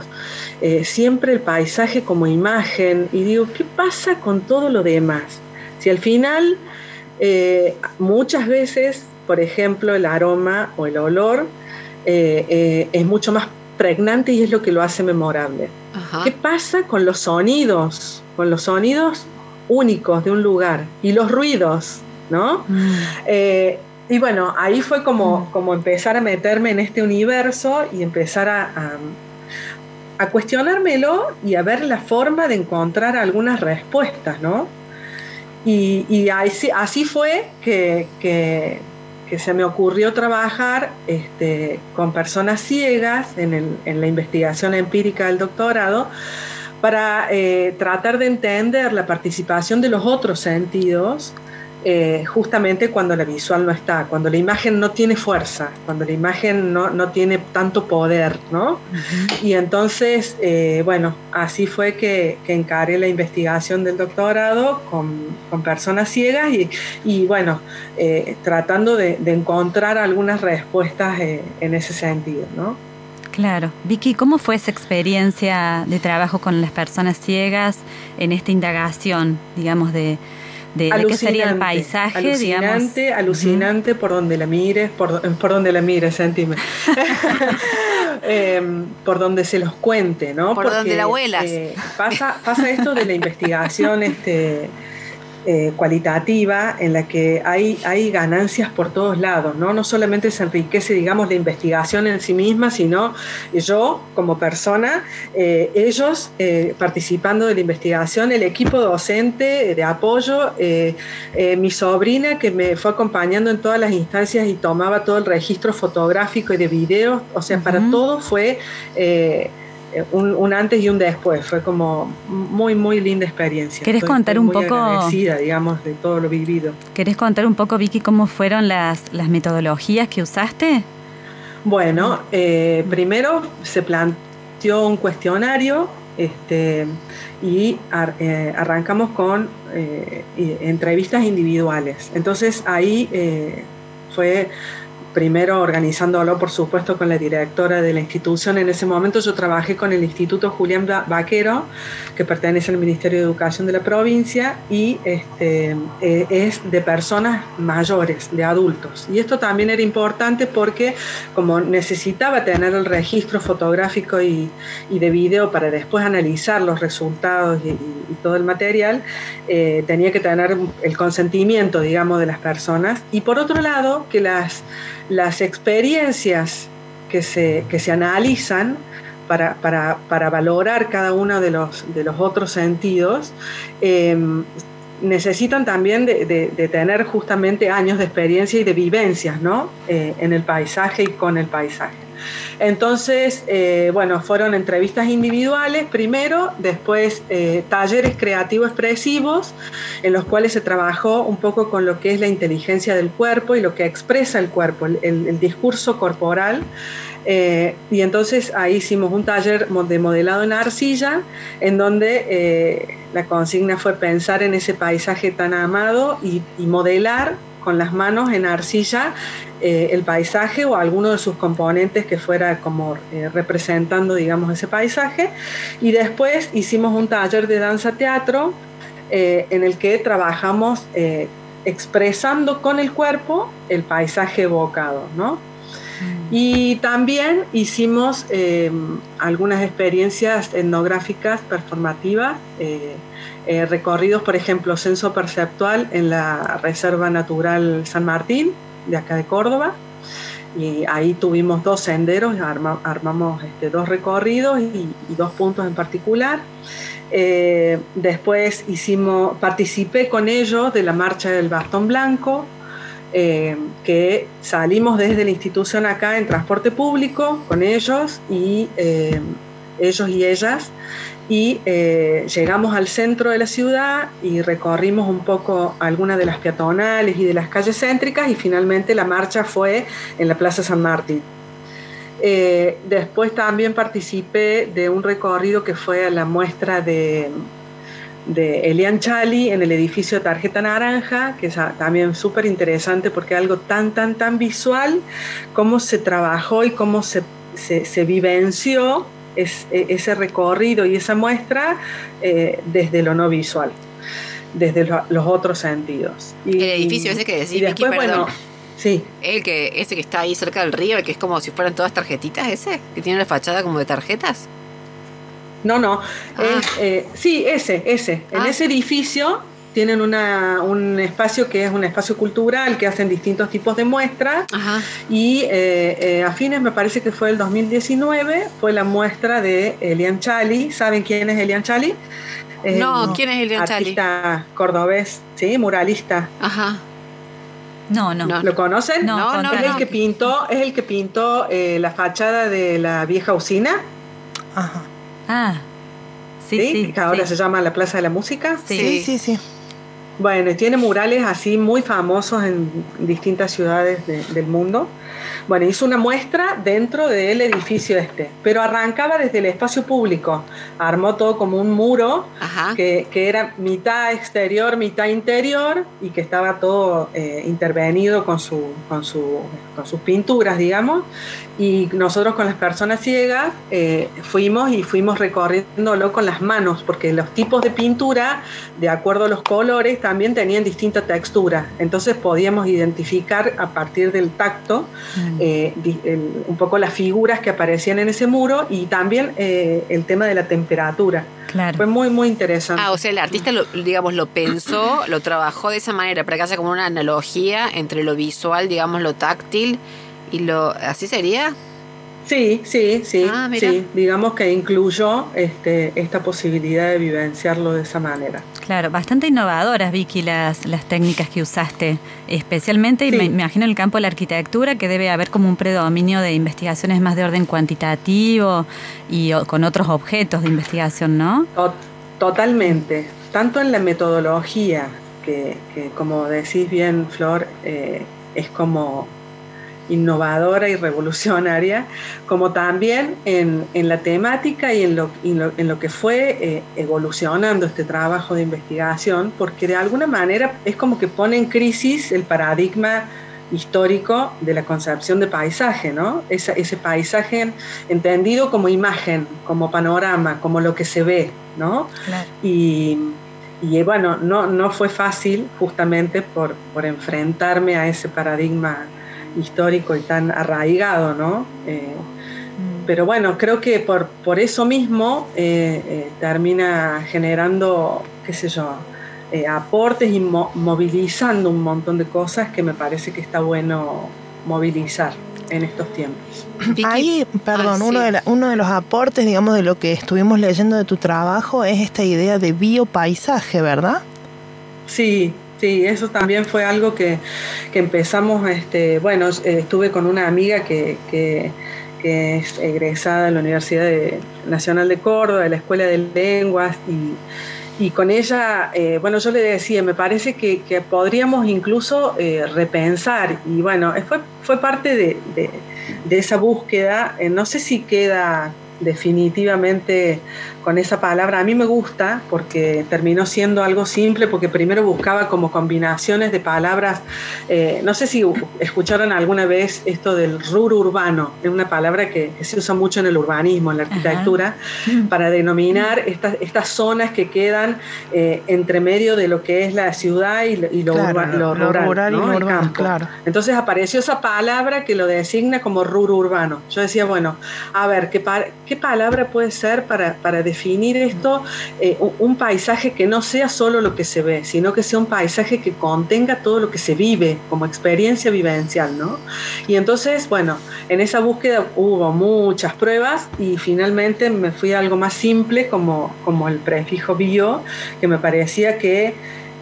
eh, siempre el paisaje como imagen. Y digo, ¿qué pasa con todo lo demás? Si al final, eh, muchas veces, por ejemplo, el aroma o el olor es mucho más pregnante y es lo que lo hace memorable. Ajá. ¿Qué pasa con los sonidos? Con los sonidos únicos de un lugar y los ruidos, ¿no? Mm, Eh, y bueno, ahí fue como, como empezar a meterme en este universo y empezar a, a, a cuestionármelo y a ver la forma de encontrar algunas respuestas, ¿no? Y, y así, así fue que, que- que se me ocurrió trabajar este, con personas ciegas en, el- en la investigación empírica del doctorado para eh, tratar de entender la participación de los otros sentidos eh, justamente cuando la visual no está, cuando la imagen no tiene fuerza, cuando la imagen no, no tiene tanto poder, ¿no? Y entonces, eh, bueno, así fue que, que encaré la investigación del doctorado con, con personas ciegas y, y bueno, eh, tratando de, de encontrar algunas respuestas en ese sentido, ¿no? Claro. Vicky, ¿cómo fue esa experiencia de trabajo con las personas ciegas en esta indagación, digamos, de, de, de qué sería el Alucinante, paisaje, digamos? alucinante, alucinante por donde la mires, por, por donde la mires, sentime. Em, por donde se los cuente, ¿no? Por donde la vuelas. eh, pasa, pasa esto de la investigación este, eh, cualitativa en la que hay, hay ganancias por todos lados, ¿no? No solamente se enriquece, digamos, la investigación en sí misma, sino yo como persona, eh, ellos eh, participando de la investigación, el equipo docente de apoyo, eh, mi sobrina que me fue acompañando en todas las instancias y tomaba todo el registro fotográfico y de videos, o sea, para todo fue... eh, un, un antes y un después, fue como muy, muy linda experiencia. ¿Querés Estoy- contar estoy un muy poco- agradecida, digamos, de todo lo vivido. ¿Querés contar un poco, Vicky, cómo fueron las, las metodologías que usaste? Bueno, eh, primero se planteó un cuestionario este, y ar- eh, arrancamos con eh, entrevistas individuales. Entonces ahí fue primero organizándolo, por supuesto, con la directora de la institución. En ese momento yo trabajé con el Instituto Julián Vaquero, que pertenece al Ministerio de Educación de la provincia, y este, eh, es de personas mayores, de adultos. Y esto también era importante porque como necesitaba tener el registro fotográfico y, de video para después analizar los resultados y, todo el material, eh, tenía que tener el consentimiento, digamos, de las personas. Y por otro lado, que las las experiencias que se, que se analizan para, para, para, valorar cada uno de los, de los otros sentidos, em, necesitan también de, de, tener justamente años de experiencia y de vivencias ¿no? Eh, en el paisaje y con el paisaje. Entonces, eh, bueno, fueron entrevistas individuales primero, después eh, talleres creativos expresivos, en los cuales se trabajó un poco con lo que es la inteligencia del cuerpo y lo que expresa el cuerpo, el, discurso corporal. Eh, y entonces ahí hicimos un taller de modelado en arcilla, en donde la consigna fue pensar en ese paisaje tan amado y modelar con las manos en arcilla eh, el paisaje o alguno de sus componentes que fuera como eh, representando, digamos, ese paisaje. Y después hicimos un taller de danza teatro eh, en el que trabajamos expresando con el cuerpo el paisaje evocado, ¿no? Y también hicimos algunas experiencias etnográficas performativas, recorridos, por ejemplo, censo perceptual en la Reserva Natural San Martín, de acá de Córdoba. Y ahí tuvimos dos senderos, armamos este, dos recorridos y, dos puntos en particular. Eh, después hicimos, participé con ellos de la marcha del bastón blanco, eh, que salimos desde la institución acá en transporte público con ellos y eh, ellos y ellas y eh, llegamos al centro de la ciudad y recorrimos un poco algunas de las peatonales y de las calles céntricas y finalmente la marcha fue en la Plaza San Martín. Después también participé de un recorrido que fue a la muestra de, de Elian Chali en el edificio Tarjeta Naranja, que es también súper interesante porque algo tan, tan, tan visual, cómo se trabajó y cómo se, se, se vivenció es, e, ese recorrido y esa muestra eh, desde lo no visual, desde los otros sentidos. Y, el edificio ese que decís, y después, bueno, sí. El que, ese que está ahí cerca del río, el que es como si fueran todas tarjetitas, ese, que tiene la fachada como de tarjetas. No, no, ah. eh, sí, ese, ese. En ah. ese edificio tienen una, un espacio que es un espacio cultural que hacen distintos tipos de muestras y eh, eh, a fines me parece que fue el 2019 fue la muestra de Elian Chali ¿saben quién es Elian Chali? no, ¿quién es Elian Chali? Artista cordobés, sí, muralista. Ajá. No, no. ¿Lo conocen? No, no, Es el que pintó, es el que pintó eh, la fachada de la vieja usina. Ajá. Ah. Sí, sí, que ahora se llama la Plaza de la Música. sí, sí. sí. Bueno, tiene murales así muy famosos en distintas ciudades del mundo. Bueno, hizo una muestra dentro del edificio este, pero arrancaba desde el espacio público. Armó todo como un muro que, era mitad exterior, mitad interior y que estaba todo eh, intervenido con, su, con, su, con sus pinturas, digamos. Y nosotros con las personas ciegas eh, fuimos y fuimos recorriéndolo con las manos, porque los tipos de pintura, de acuerdo a los colores, también tenían distinta textura. Entonces podíamos identificar a partir del tacto mm. eh, un poco las figuras que aparecían en ese muro y también eh, el tema de la temperatura. Claro. Fue muy, muy interesante. Ah, o sea, el artista, lo, digamos, lo pensó, lo trabajó de esa manera, para que haya como una analogía entre lo visual, digamos, lo táctil ¿Y lo así sería? Sí, sí, sí, ah, sí. Digamos que incluyó este, esta posibilidad de vivenciarlo de esa manera. Claro, bastante innovadoras, Vicky, las, las técnicas que usaste, especialmente, y me, imagino en el campo de la arquitectura, que debe haber como un predominio de investigaciones más de orden cuantitativo y con otros objetos de investigación, ¿no? Totalmente, tanto en la metodología, que, que como decís bien, Flor, eh, es como innovadora y revolucionaria, como también en, la temática y en lo, en lo, que fue eh, evolucionando este trabajo de investigación, porque de alguna manera es como que pone en crisis el paradigma histórico de la concepción de paisaje, ¿no? Esa- ese paisaje entendido como imagen, como panorama, como lo que se ve, ¿no? Claro. Y, y, bueno, no, no fue fácil justamente por, por enfrentarme a ese paradigma histórico y tan arraigado, ¿no? Eh, Mm. pero bueno, creo que por, por eso mismo eh, eh, termina generando, qué sé yo, eh, aportes y mo- movilizando un montón de cosas que me parece que está bueno movilizar en estos tiempos. Ahí, perdón, Ah, uno, sí. de la- uno de los aportes, digamos, de lo que estuvimos leyendo de tu trabajo es esta idea de biopaisaje, ¿verdad? Sí, sí, eso también fue algo que, que empezamos, este, bueno, eh, estuve con una amiga que, que, es egresada de la Universidad Nacional de Córdoba, de la Escuela de Lenguas, y, y con ella, eh, bueno, yo le decía, me parece que, podríamos incluso eh, repensar, y bueno, fue, fue parte de, de- de esa búsqueda, no sé si queda definitivamente con esa palabra. A mí me gusta porque terminó siendo algo simple, porque primero buscaba como combinaciones de palabras. eh, no sé si escucharon alguna vez esto del rur urbano, es una palabra que, que se usa mucho en el urbanismo, en la arquitectura, para denominar estas, estas zonas que quedan eh, entre medio de lo que es la ciudad y lo, y lo Claro, urba- lo- rural, El urbano, campo. claro. Entonces apareció esa palabra que lo designa como rur urbano. Yo decía, bueno, a ver, ¿qué, pa- qué palabra puede ser para, para definir esto? Eh, un, paisaje que no sea solo lo que se ve, sino que sea un paisaje que contenga todo lo que se vive como experiencia vivencial, ¿no? Y entonces, bueno, en esa búsqueda hubo muchas pruebas y finalmente me fui a algo más simple como, como el prefijo bio, que me parecía que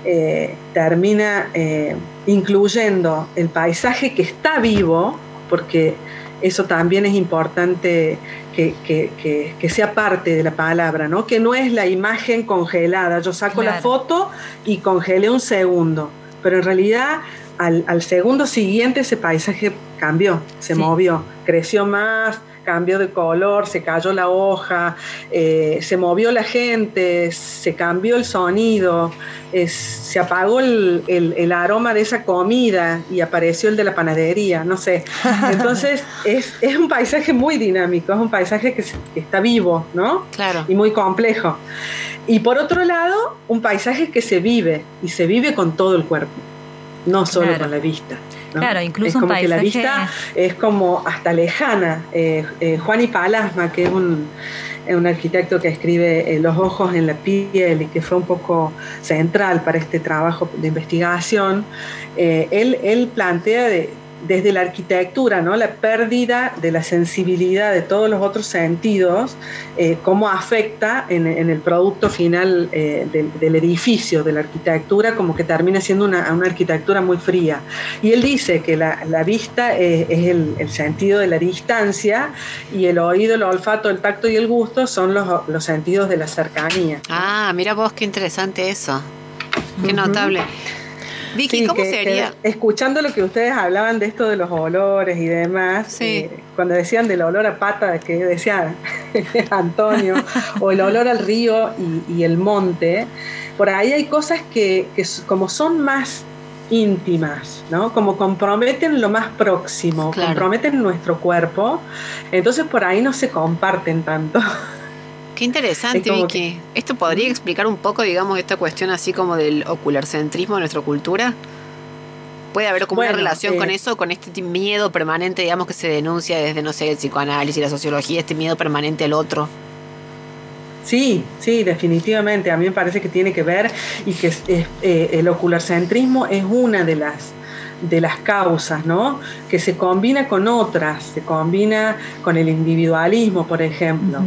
eh, termina eh, incluyendo el paisaje que está vivo, porque eso también es importante que, que- que- que sea parte de la palabra, ¿no? que no es la imagen congelada, yo saco la foto y congelé un segundo, pero en realidad al, al segundo siguiente ese paisaje cambió, se Sí. movió, creció más, cambió de color, se cayó la hoja, eh, se movió la gente, se cambió el sonido, es- se apagó el, el- el aroma de esa comida y apareció el de la panadería, no sé. Entonces es, es un paisaje muy dinámico, es un paisaje que, está vivo, ¿no? Claro. y muy complejo. Y por otro lado, un paisaje que se vive y se vive con todo el cuerpo, no solo Claro. con la vista. ¿No? Claro, incluso es un como que la paisaje- vista es como hasta lejana. Eh, eh, Juan y Palasma, que es un, un arquitecto que escribe eh, Los ojos en la piel y que fue un poco central para este trabajo de investigación, eh, él, él plantea de- desde la arquitectura, ¿no? la pérdida de la sensibilidad de todos los otros sentidos, eh, cómo afecta en, en el producto final eh, del, del edificio, de la arquitectura, como que termina siendo una, una arquitectura muy fría. Y él dice que la, la vista eh, es el, el sentido de la distancia y el oído, el olfato, el tacto y el gusto son los, los sentidos de la cercanía. Ah, mira vos, qué interesante eso. Qué Ujú. notable. Vicky, Sí, ¿cómo que- sería? que escuchando lo que ustedes hablaban de esto de los olores y demás, Sí. eh, cuando decían del olor a pata, que decía Antonio, o el olor al río y, y el monte, por ahí hay cosas que, que como son más íntimas, ¿no? Como comprometen lo más próximo, Claro. comprometen nuestro cuerpo, entonces por ahí no se comparten tanto. Qué interesante, Es Vicky. ¿Esto podría explicar un poco, digamos, esta cuestión así como del ocularcentrismo de nuestra cultura? ¿Puede haber como Bueno, una relación eh, con eso, con este miedo permanente, digamos, que se denuncia desde, no sé, el psicoanálisis, la sociología, este miedo permanente al otro? Sí, sí, definitivamente. A mí me parece que tiene que ver y que es- es, eh, el ocularcentrismo es una de las de las causas, ¿no? Que se combina con otras, se combina con el individualismo, por ejemplo,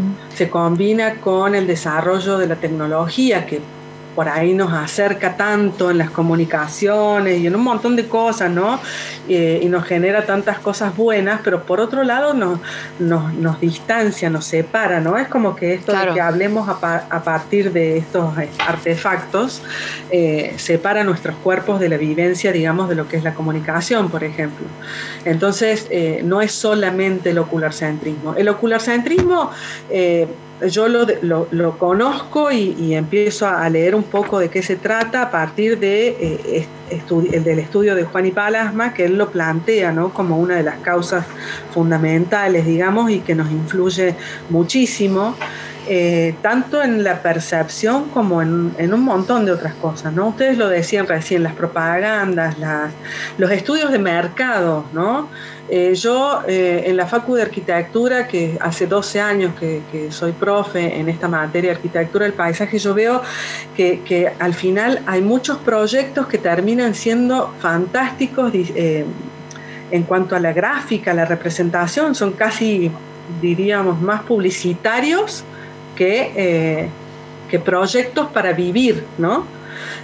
se combina con el desarrollo de la tecnología que por ahí nos acerca tanto en las comunicaciones y en un montón de cosas, ¿no? Eh, y nos genera tantas cosas buenas, pero por otro lado nos, nos, nos distancia, nos separa, ¿no? Es como que esto Claro. de que hablemos a, pa- a partir de estos eh, artefactos eh, separa nuestros cuerpos de la vivencia, digamos, de lo que es la comunicación, por ejemplo. Entonces, eh, no es solamente el ocularcentrismo. El ocularcentrismo... eh, yo lo, lo, lo conozco y, empiezo a leer un poco de qué se trata a partir de, eh, estu del estudio de Juan y Palasma, que él lo plantea ¿no? como una de las causas fundamentales, digamos, y que nos influye muchísimo. Eh, tanto en la percepción como en, un montón de otras cosas, ¿no? Ustedes lo decían recién, las propagandas, los estudios de mercado, ¿no? Eh, yo eh, en la Facu de Arquitectura, que hace 12 años que, soy profe en esta materia arquitectura del paisaje, yo veo que, al final hay muchos proyectos que terminan siendo fantásticos en cuanto a la gráfica, la representación, son casi, diríamos, más publicitarios que, que proyectos para vivir, ¿no?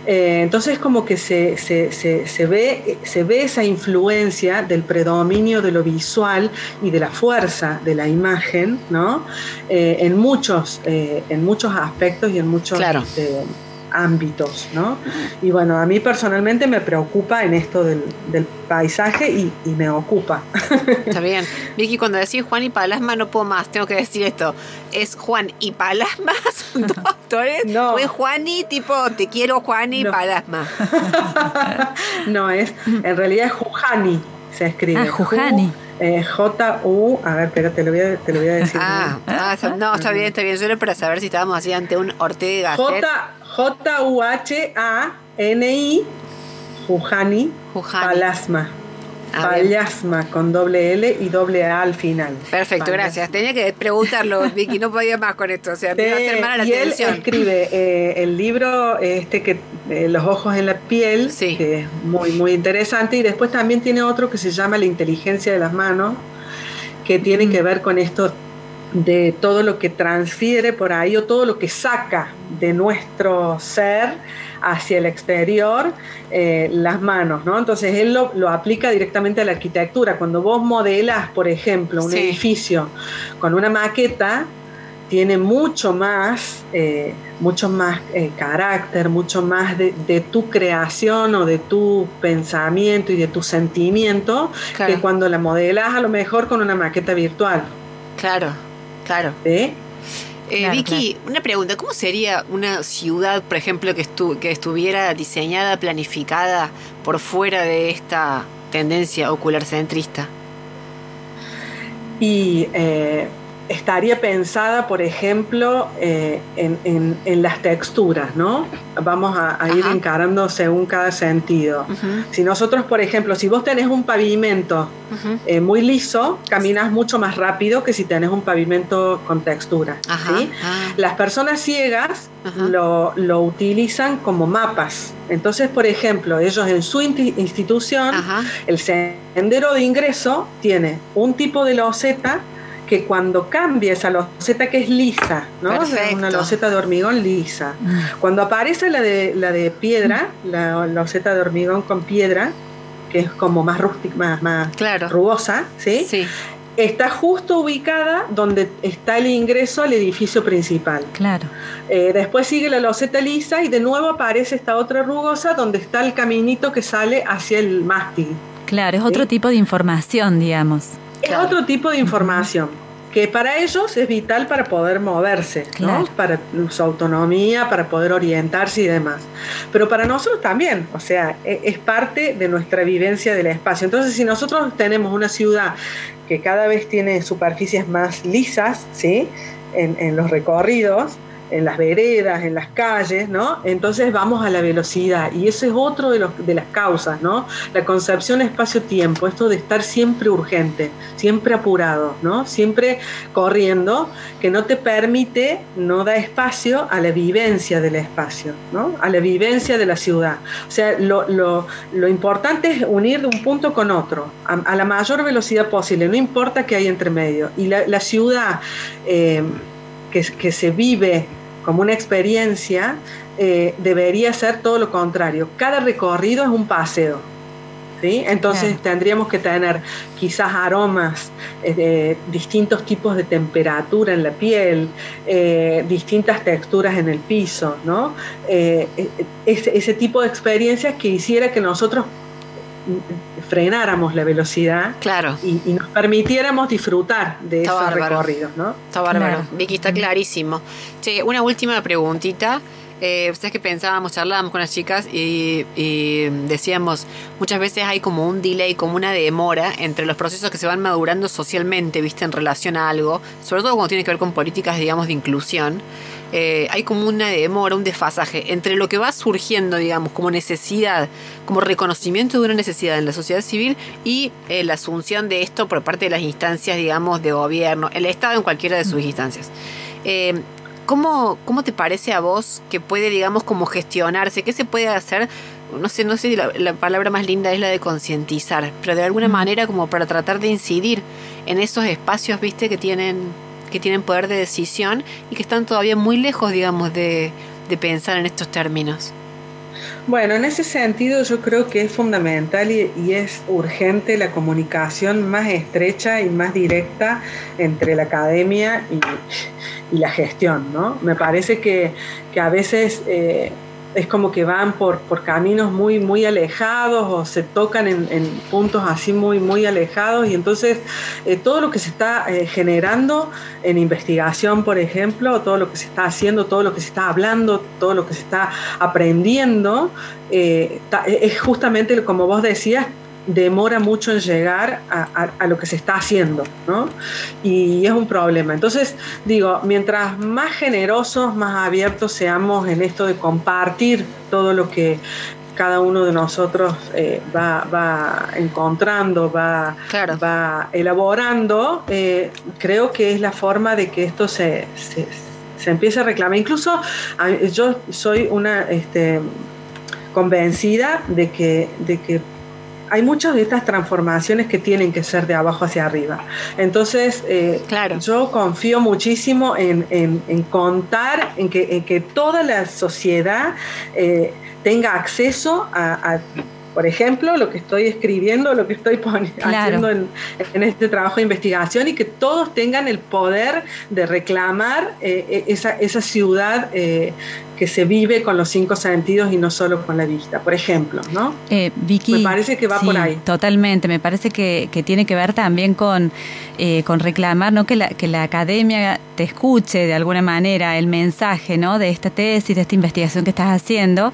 Eh, entonces como que se, se, se, se, ve, se ve esa influencia del predominio de lo visual y de la fuerza de la imagen, ¿no? Eh, en, muchos, eh, en muchos aspectos y en muchos... Claro. Este, ámbitos, ¿no? Y bueno, a mí personalmente me preocupa en esto del, del paisaje y, y, me ocupa. Está bien. Vicky, cuando decís Juan y Palasma no puedo más, tengo que decir esto. ¿Es Juan y Palasma? ¿Son dos actores? No. ¿O es Juani tipo te quiero Juan y No. Palasma? no, es, en realidad es Jujani, se escribe. Ah, Jujani. Eh, J-U, a ver, pero te lo voy a, te lo voy a decir. Ah, ah, está- no, está bien, está bien. Solo para saber si estábamos así ante un Ortega J-U-H-A-N-I, Jujani, Jujani. Palasma. Ah. Palasma con doble L y doble A al final. Perfecto, Palasma. gracias. Tenía que preguntarlo, Vicky, no podía más con esto. O sea, me iba a hacer mal a la y él escribe eh, el libro este que eh, Los ojos en la piel, Sí. que es muy muy interesante, y después también tiene otro que se llama La inteligencia de las manos, que tiene que ver con esto de todo lo que transfiere por ahí o todo lo que saca de nuestro ser hacia el exterior eh, las manos, ¿no? Entonces él lo, lo aplica directamente a la arquitectura. Cuando vos modelas, por ejemplo, un Sí. edificio con una maqueta, tiene mucho más, eh, mucho más eh, carácter, mucho más de, de tu creación o de tu pensamiento y de tu sentimiento Claro. que cuando la modelas a lo mejor con una maqueta virtual. Claro, Eh, Claro, Vicky, una pregunta. ¿Cómo sería una ciudad, por ejemplo, que, estu- que estuviera diseñada, planificada por fuera de esta tendencia ocular centrista? Y eh, estaría pensada, por ejemplo, eh, en, en- en las texturas, ¿no? Vamos a, a ir encarando según cada sentido. Si nosotros, por ejemplo, si vos tenés un pavimento eh, muy liso, caminas mucho más rápido que si tenés un pavimento con textura. Ajá. ¿sí? Ah, Las personas ciegas lo, lo utilizan como mapas. Entonces, por ejemplo, ellos en su institución, Ajá. el sendero de ingreso tiene un tipo de loseta que cuando cambia esa loseta que es lisa, ¿no? O sea, una loseta de hormigón lisa. Cuando aparece la de, la de piedra, la loseta de hormigón con piedra, que es como más rústica, más, más Claro. rugosa, ¿sí? Sí. está justo ubicada donde está el ingreso al edificio principal. Claro. Eh, después sigue la loseta lisa y de nuevo aparece esta otra rugosa donde está el caminito que sale hacia el mástil. Claro, es otro tipo de información, digamos. Es Claro. otro tipo de información que para ellos es vital para poder moverse, Claro. ¿no? para su autonomía, para poder orientarse y demás. Pero para nosotros también, o sea, e- es parte de nuestra vivencia del espacio. Entonces, si nosotros tenemos una ciudad que cada vez tiene superficies más lisas, ¿sí? En, en los recorridos, en las veredas, en las calles, ¿no? Entonces vamos a la velocidad y eso es otro de, los, de las causas, ¿no? La concepción espacio-tiempo, esto de estar siempre urgente, siempre apurado, ¿no? Siempre corriendo, que no te permite, no da espacio a la vivencia del espacio, ¿no? A la vivencia de la ciudad. O sea, lo, lo, lo importante es unir de un punto con otro, a, a, la mayor velocidad posible, no importa qué hay entre medio. Y la, la ciudad eh, que, que se vive como una experiencia, eh, debería ser todo lo contrario. Cada recorrido es un paseo. ¿sí? Entonces Claro. tendríamos que tener quizás aromas, eh, distintos tipos de temperatura en la piel, eh, distintas texturas en el piso, ¿no? Eh, ese, ese tipo de experiencias que hiciera que nosotros frenáramos la velocidad Claro. y, y nos permitiéramos disfrutar de Está esos bárbaro. recorridos, ¿no? Está bárbaro. Claro. Vicky, está clarísimo. Che, una última preguntita. Eh, Ustedes que pensábamos, charlábamos con las chicas y, y decíamos, muchas veces hay como un delay, como una demora entre los procesos que se van madurando socialmente, viste, en relación a algo, sobre todo cuando tiene que ver con políticas, digamos, de inclusión. Eh, hay como una demora, un desfasaje entre lo que va surgiendo, digamos, como necesidad, como reconocimiento de una necesidad en la sociedad civil y eh, la asunción de esto por parte de las instancias, digamos, de gobierno, el Estado en cualquiera de sus instancias. Eh, ¿Cómo, ¿Cómo te parece a vos que puede, digamos, como gestionarse? ¿Qué se puede hacer? No sé, no sé si la, la palabra más linda es la de concientizar, pero de alguna manera como para tratar de incidir en esos espacios, viste, que tienen, que tienen poder de decisión y que están todavía muy lejos, digamos, de, de pensar en estos términos. Bueno, en ese sentido yo creo que es fundamental y, es urgente la comunicación más estrecha y más directa entre la academia y, y la gestión, ¿no? Me parece que, que a veces eh, es como que van por, por caminos muy, muy alejados o se tocan en, en puntos así muy, muy alejados. Y entonces eh, todo lo que se está eh, generando en investigación, por ejemplo, todo lo que se está haciendo, todo lo que se está hablando, todo lo que se está aprendiendo, eh, es justamente, como vos decías, demora mucho en llegar a, a- a lo que se está haciendo, ¿no? Y es un problema. Entonces, digo, mientras más generosos, más abiertos seamos en esto de compartir todo lo que cada uno de nosotros eh, va, va encontrando, va, Claro. va elaborando, eh, creo que es la forma de que esto se, se, se empiece a reclamar. Incluso yo soy una este, convencida de que, de que hay muchas de estas transformaciones que tienen que ser de abajo hacia arriba. Entonces, eh, Claro. yo confío muchísimo en, en- en contar, en que, en que toda la sociedad eh, tenga acceso a, a, por ejemplo, lo que estoy escribiendo, lo que estoy Claro. haciendo en, en este trabajo de investigación y que todos tengan el poder de reclamar eh, esa, esa ciudad eh, que se vive con los cinco sentidos y no solo con la vista, por ejemplo, ¿no? Eh, Vicky, Me parece que va sí, por ahí. Totalmente, me parece que, que tiene que ver también con, eh, con reclamar ¿no? que, la, que la academia te escuche de alguna manera el mensaje ¿no? de esta tesis, de esta investigación que estás haciendo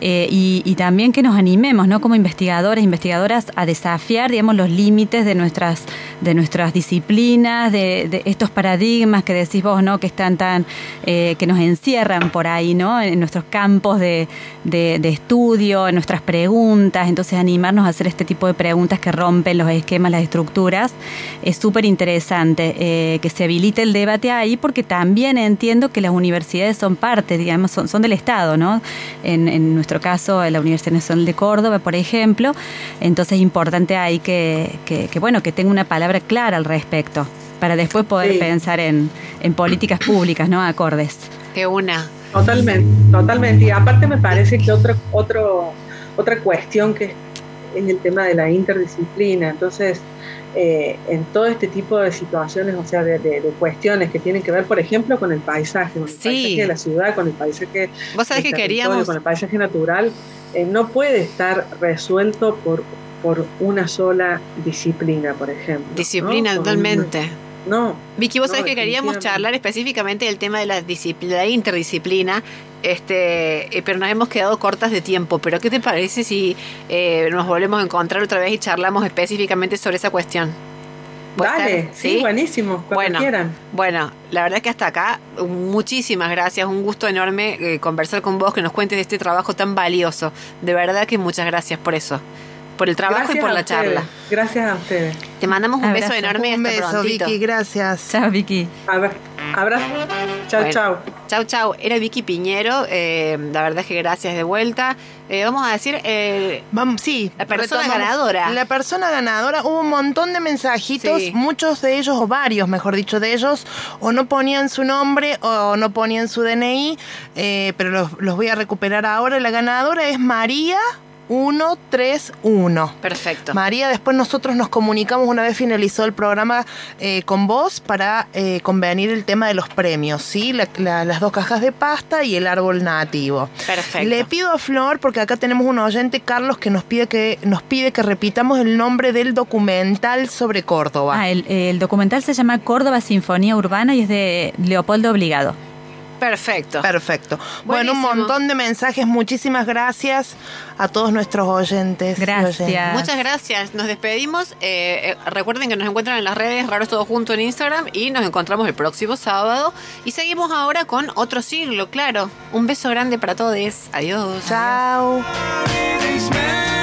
eh, y, y también que nos animemos ¿no? como investigadores, investigadoras a desafiar digamos, los límites de nuestras, de nuestras disciplinas, de, de estos paradigmas que decís vos, ¿no? que están tan, eh, que nos encierran por ahí, ¿no? En nuestros campos de, de- de estudio, en nuestras preguntas. Entonces, animarnos a hacer este tipo de preguntas que rompen los esquemas, las estructuras, es súper interesante eh, que se habilite el debate ahí, porque también entiendo que las universidades son parte, digamos, son, son del Estado, ¿no? En, en nuestro caso, la Universidad Nacional de Córdoba, por ejemplo. Entonces, es importante ahí que, que, que, bueno, que tenga una palabra clara al respecto, para después poder Sí. pensar en, en políticas públicas, ¿no? Acordes. Que una. Totalmente, totalmente. Y aparte me parece que otro, otro, otra cuestión que es el tema de la interdisciplina. Entonces, eh, en todo este tipo de situaciones, o sea, de, de- de cuestiones que tienen que ver, por ejemplo, con el paisaje, con el Sí. paisaje de la ciudad, con el paisaje Vos sabés que queríamos. con el paisaje natural, eh, no puede estar resuelto por, por una sola disciplina, por ejemplo. Disciplina, totalmente. No, Vicky, vos No, sabés que queríamos charlar específicamente del tema de la, disciplina, la interdisciplina, este, eh, pero nos hemos quedado cortas de tiempo. Pero ¿qué te parece si eh, nos volvemos a encontrar otra vez y charlamos específicamente sobre esa cuestión? ¿Puede dale, ser? sí, buenísimo, cuando Bueno. quieran. Bueno, la verdad es que hasta acá, muchísimas gracias, un gusto enorme eh, conversar con vos, que nos cuentes de este trabajo tan valioso. De verdad que muchas gracias por eso, por el trabajo y por la ustedes, charla. Gracias a ustedes. Te mandamos un beso enorme Un hasta beso, prontito. Vicky, gracias. Chao, Vicky. Abra- Abrazo. Chao, Bueno. chao. Chau, chau. Era Vicky Piñero. eh, la verdad es que gracias de vuelta. Eh, vamos a decir, eh, Vamos, sí. La persona retomamos. ganadora. La persona ganadora. Hubo un montón de mensajitos, Sí. muchos de ellos, o varios, mejor dicho, de ellos, o no ponían su nombre o no ponían su DNI, eh, pero los, los voy a recuperar ahora. La ganadora es María 131. Perfecto. María, después nosotros nos comunicamos una vez finalizó el programa eh, con vos para eh, convenir el tema de los premios, ¿sí? La- la- las dos cajas de pasta y el árbol nativo. Perfecto. Le pido a Flor, porque acá tenemos un oyente, Carlos, que nos pide que, nos pide que repitamos el nombre del documental sobre Córdoba. Ah, el, el documental se llama Córdoba Sinfonía Urbana y es de Leopoldo Obligado. Perfecto. Perfecto. Bueno, un montón de mensajes. Muchísimas gracias a todos nuestros oyentes. Gracias. oyentes. Muchas gracias. Nos despedimos. Eh, eh, recuerden que nos encuentran en las redes Raros Todo Junto en Instagram y nos encontramos el próximo sábado. Y seguimos ahora con otro siglo, claro. Un beso grande para todos. Adiós. Chao. Ladies,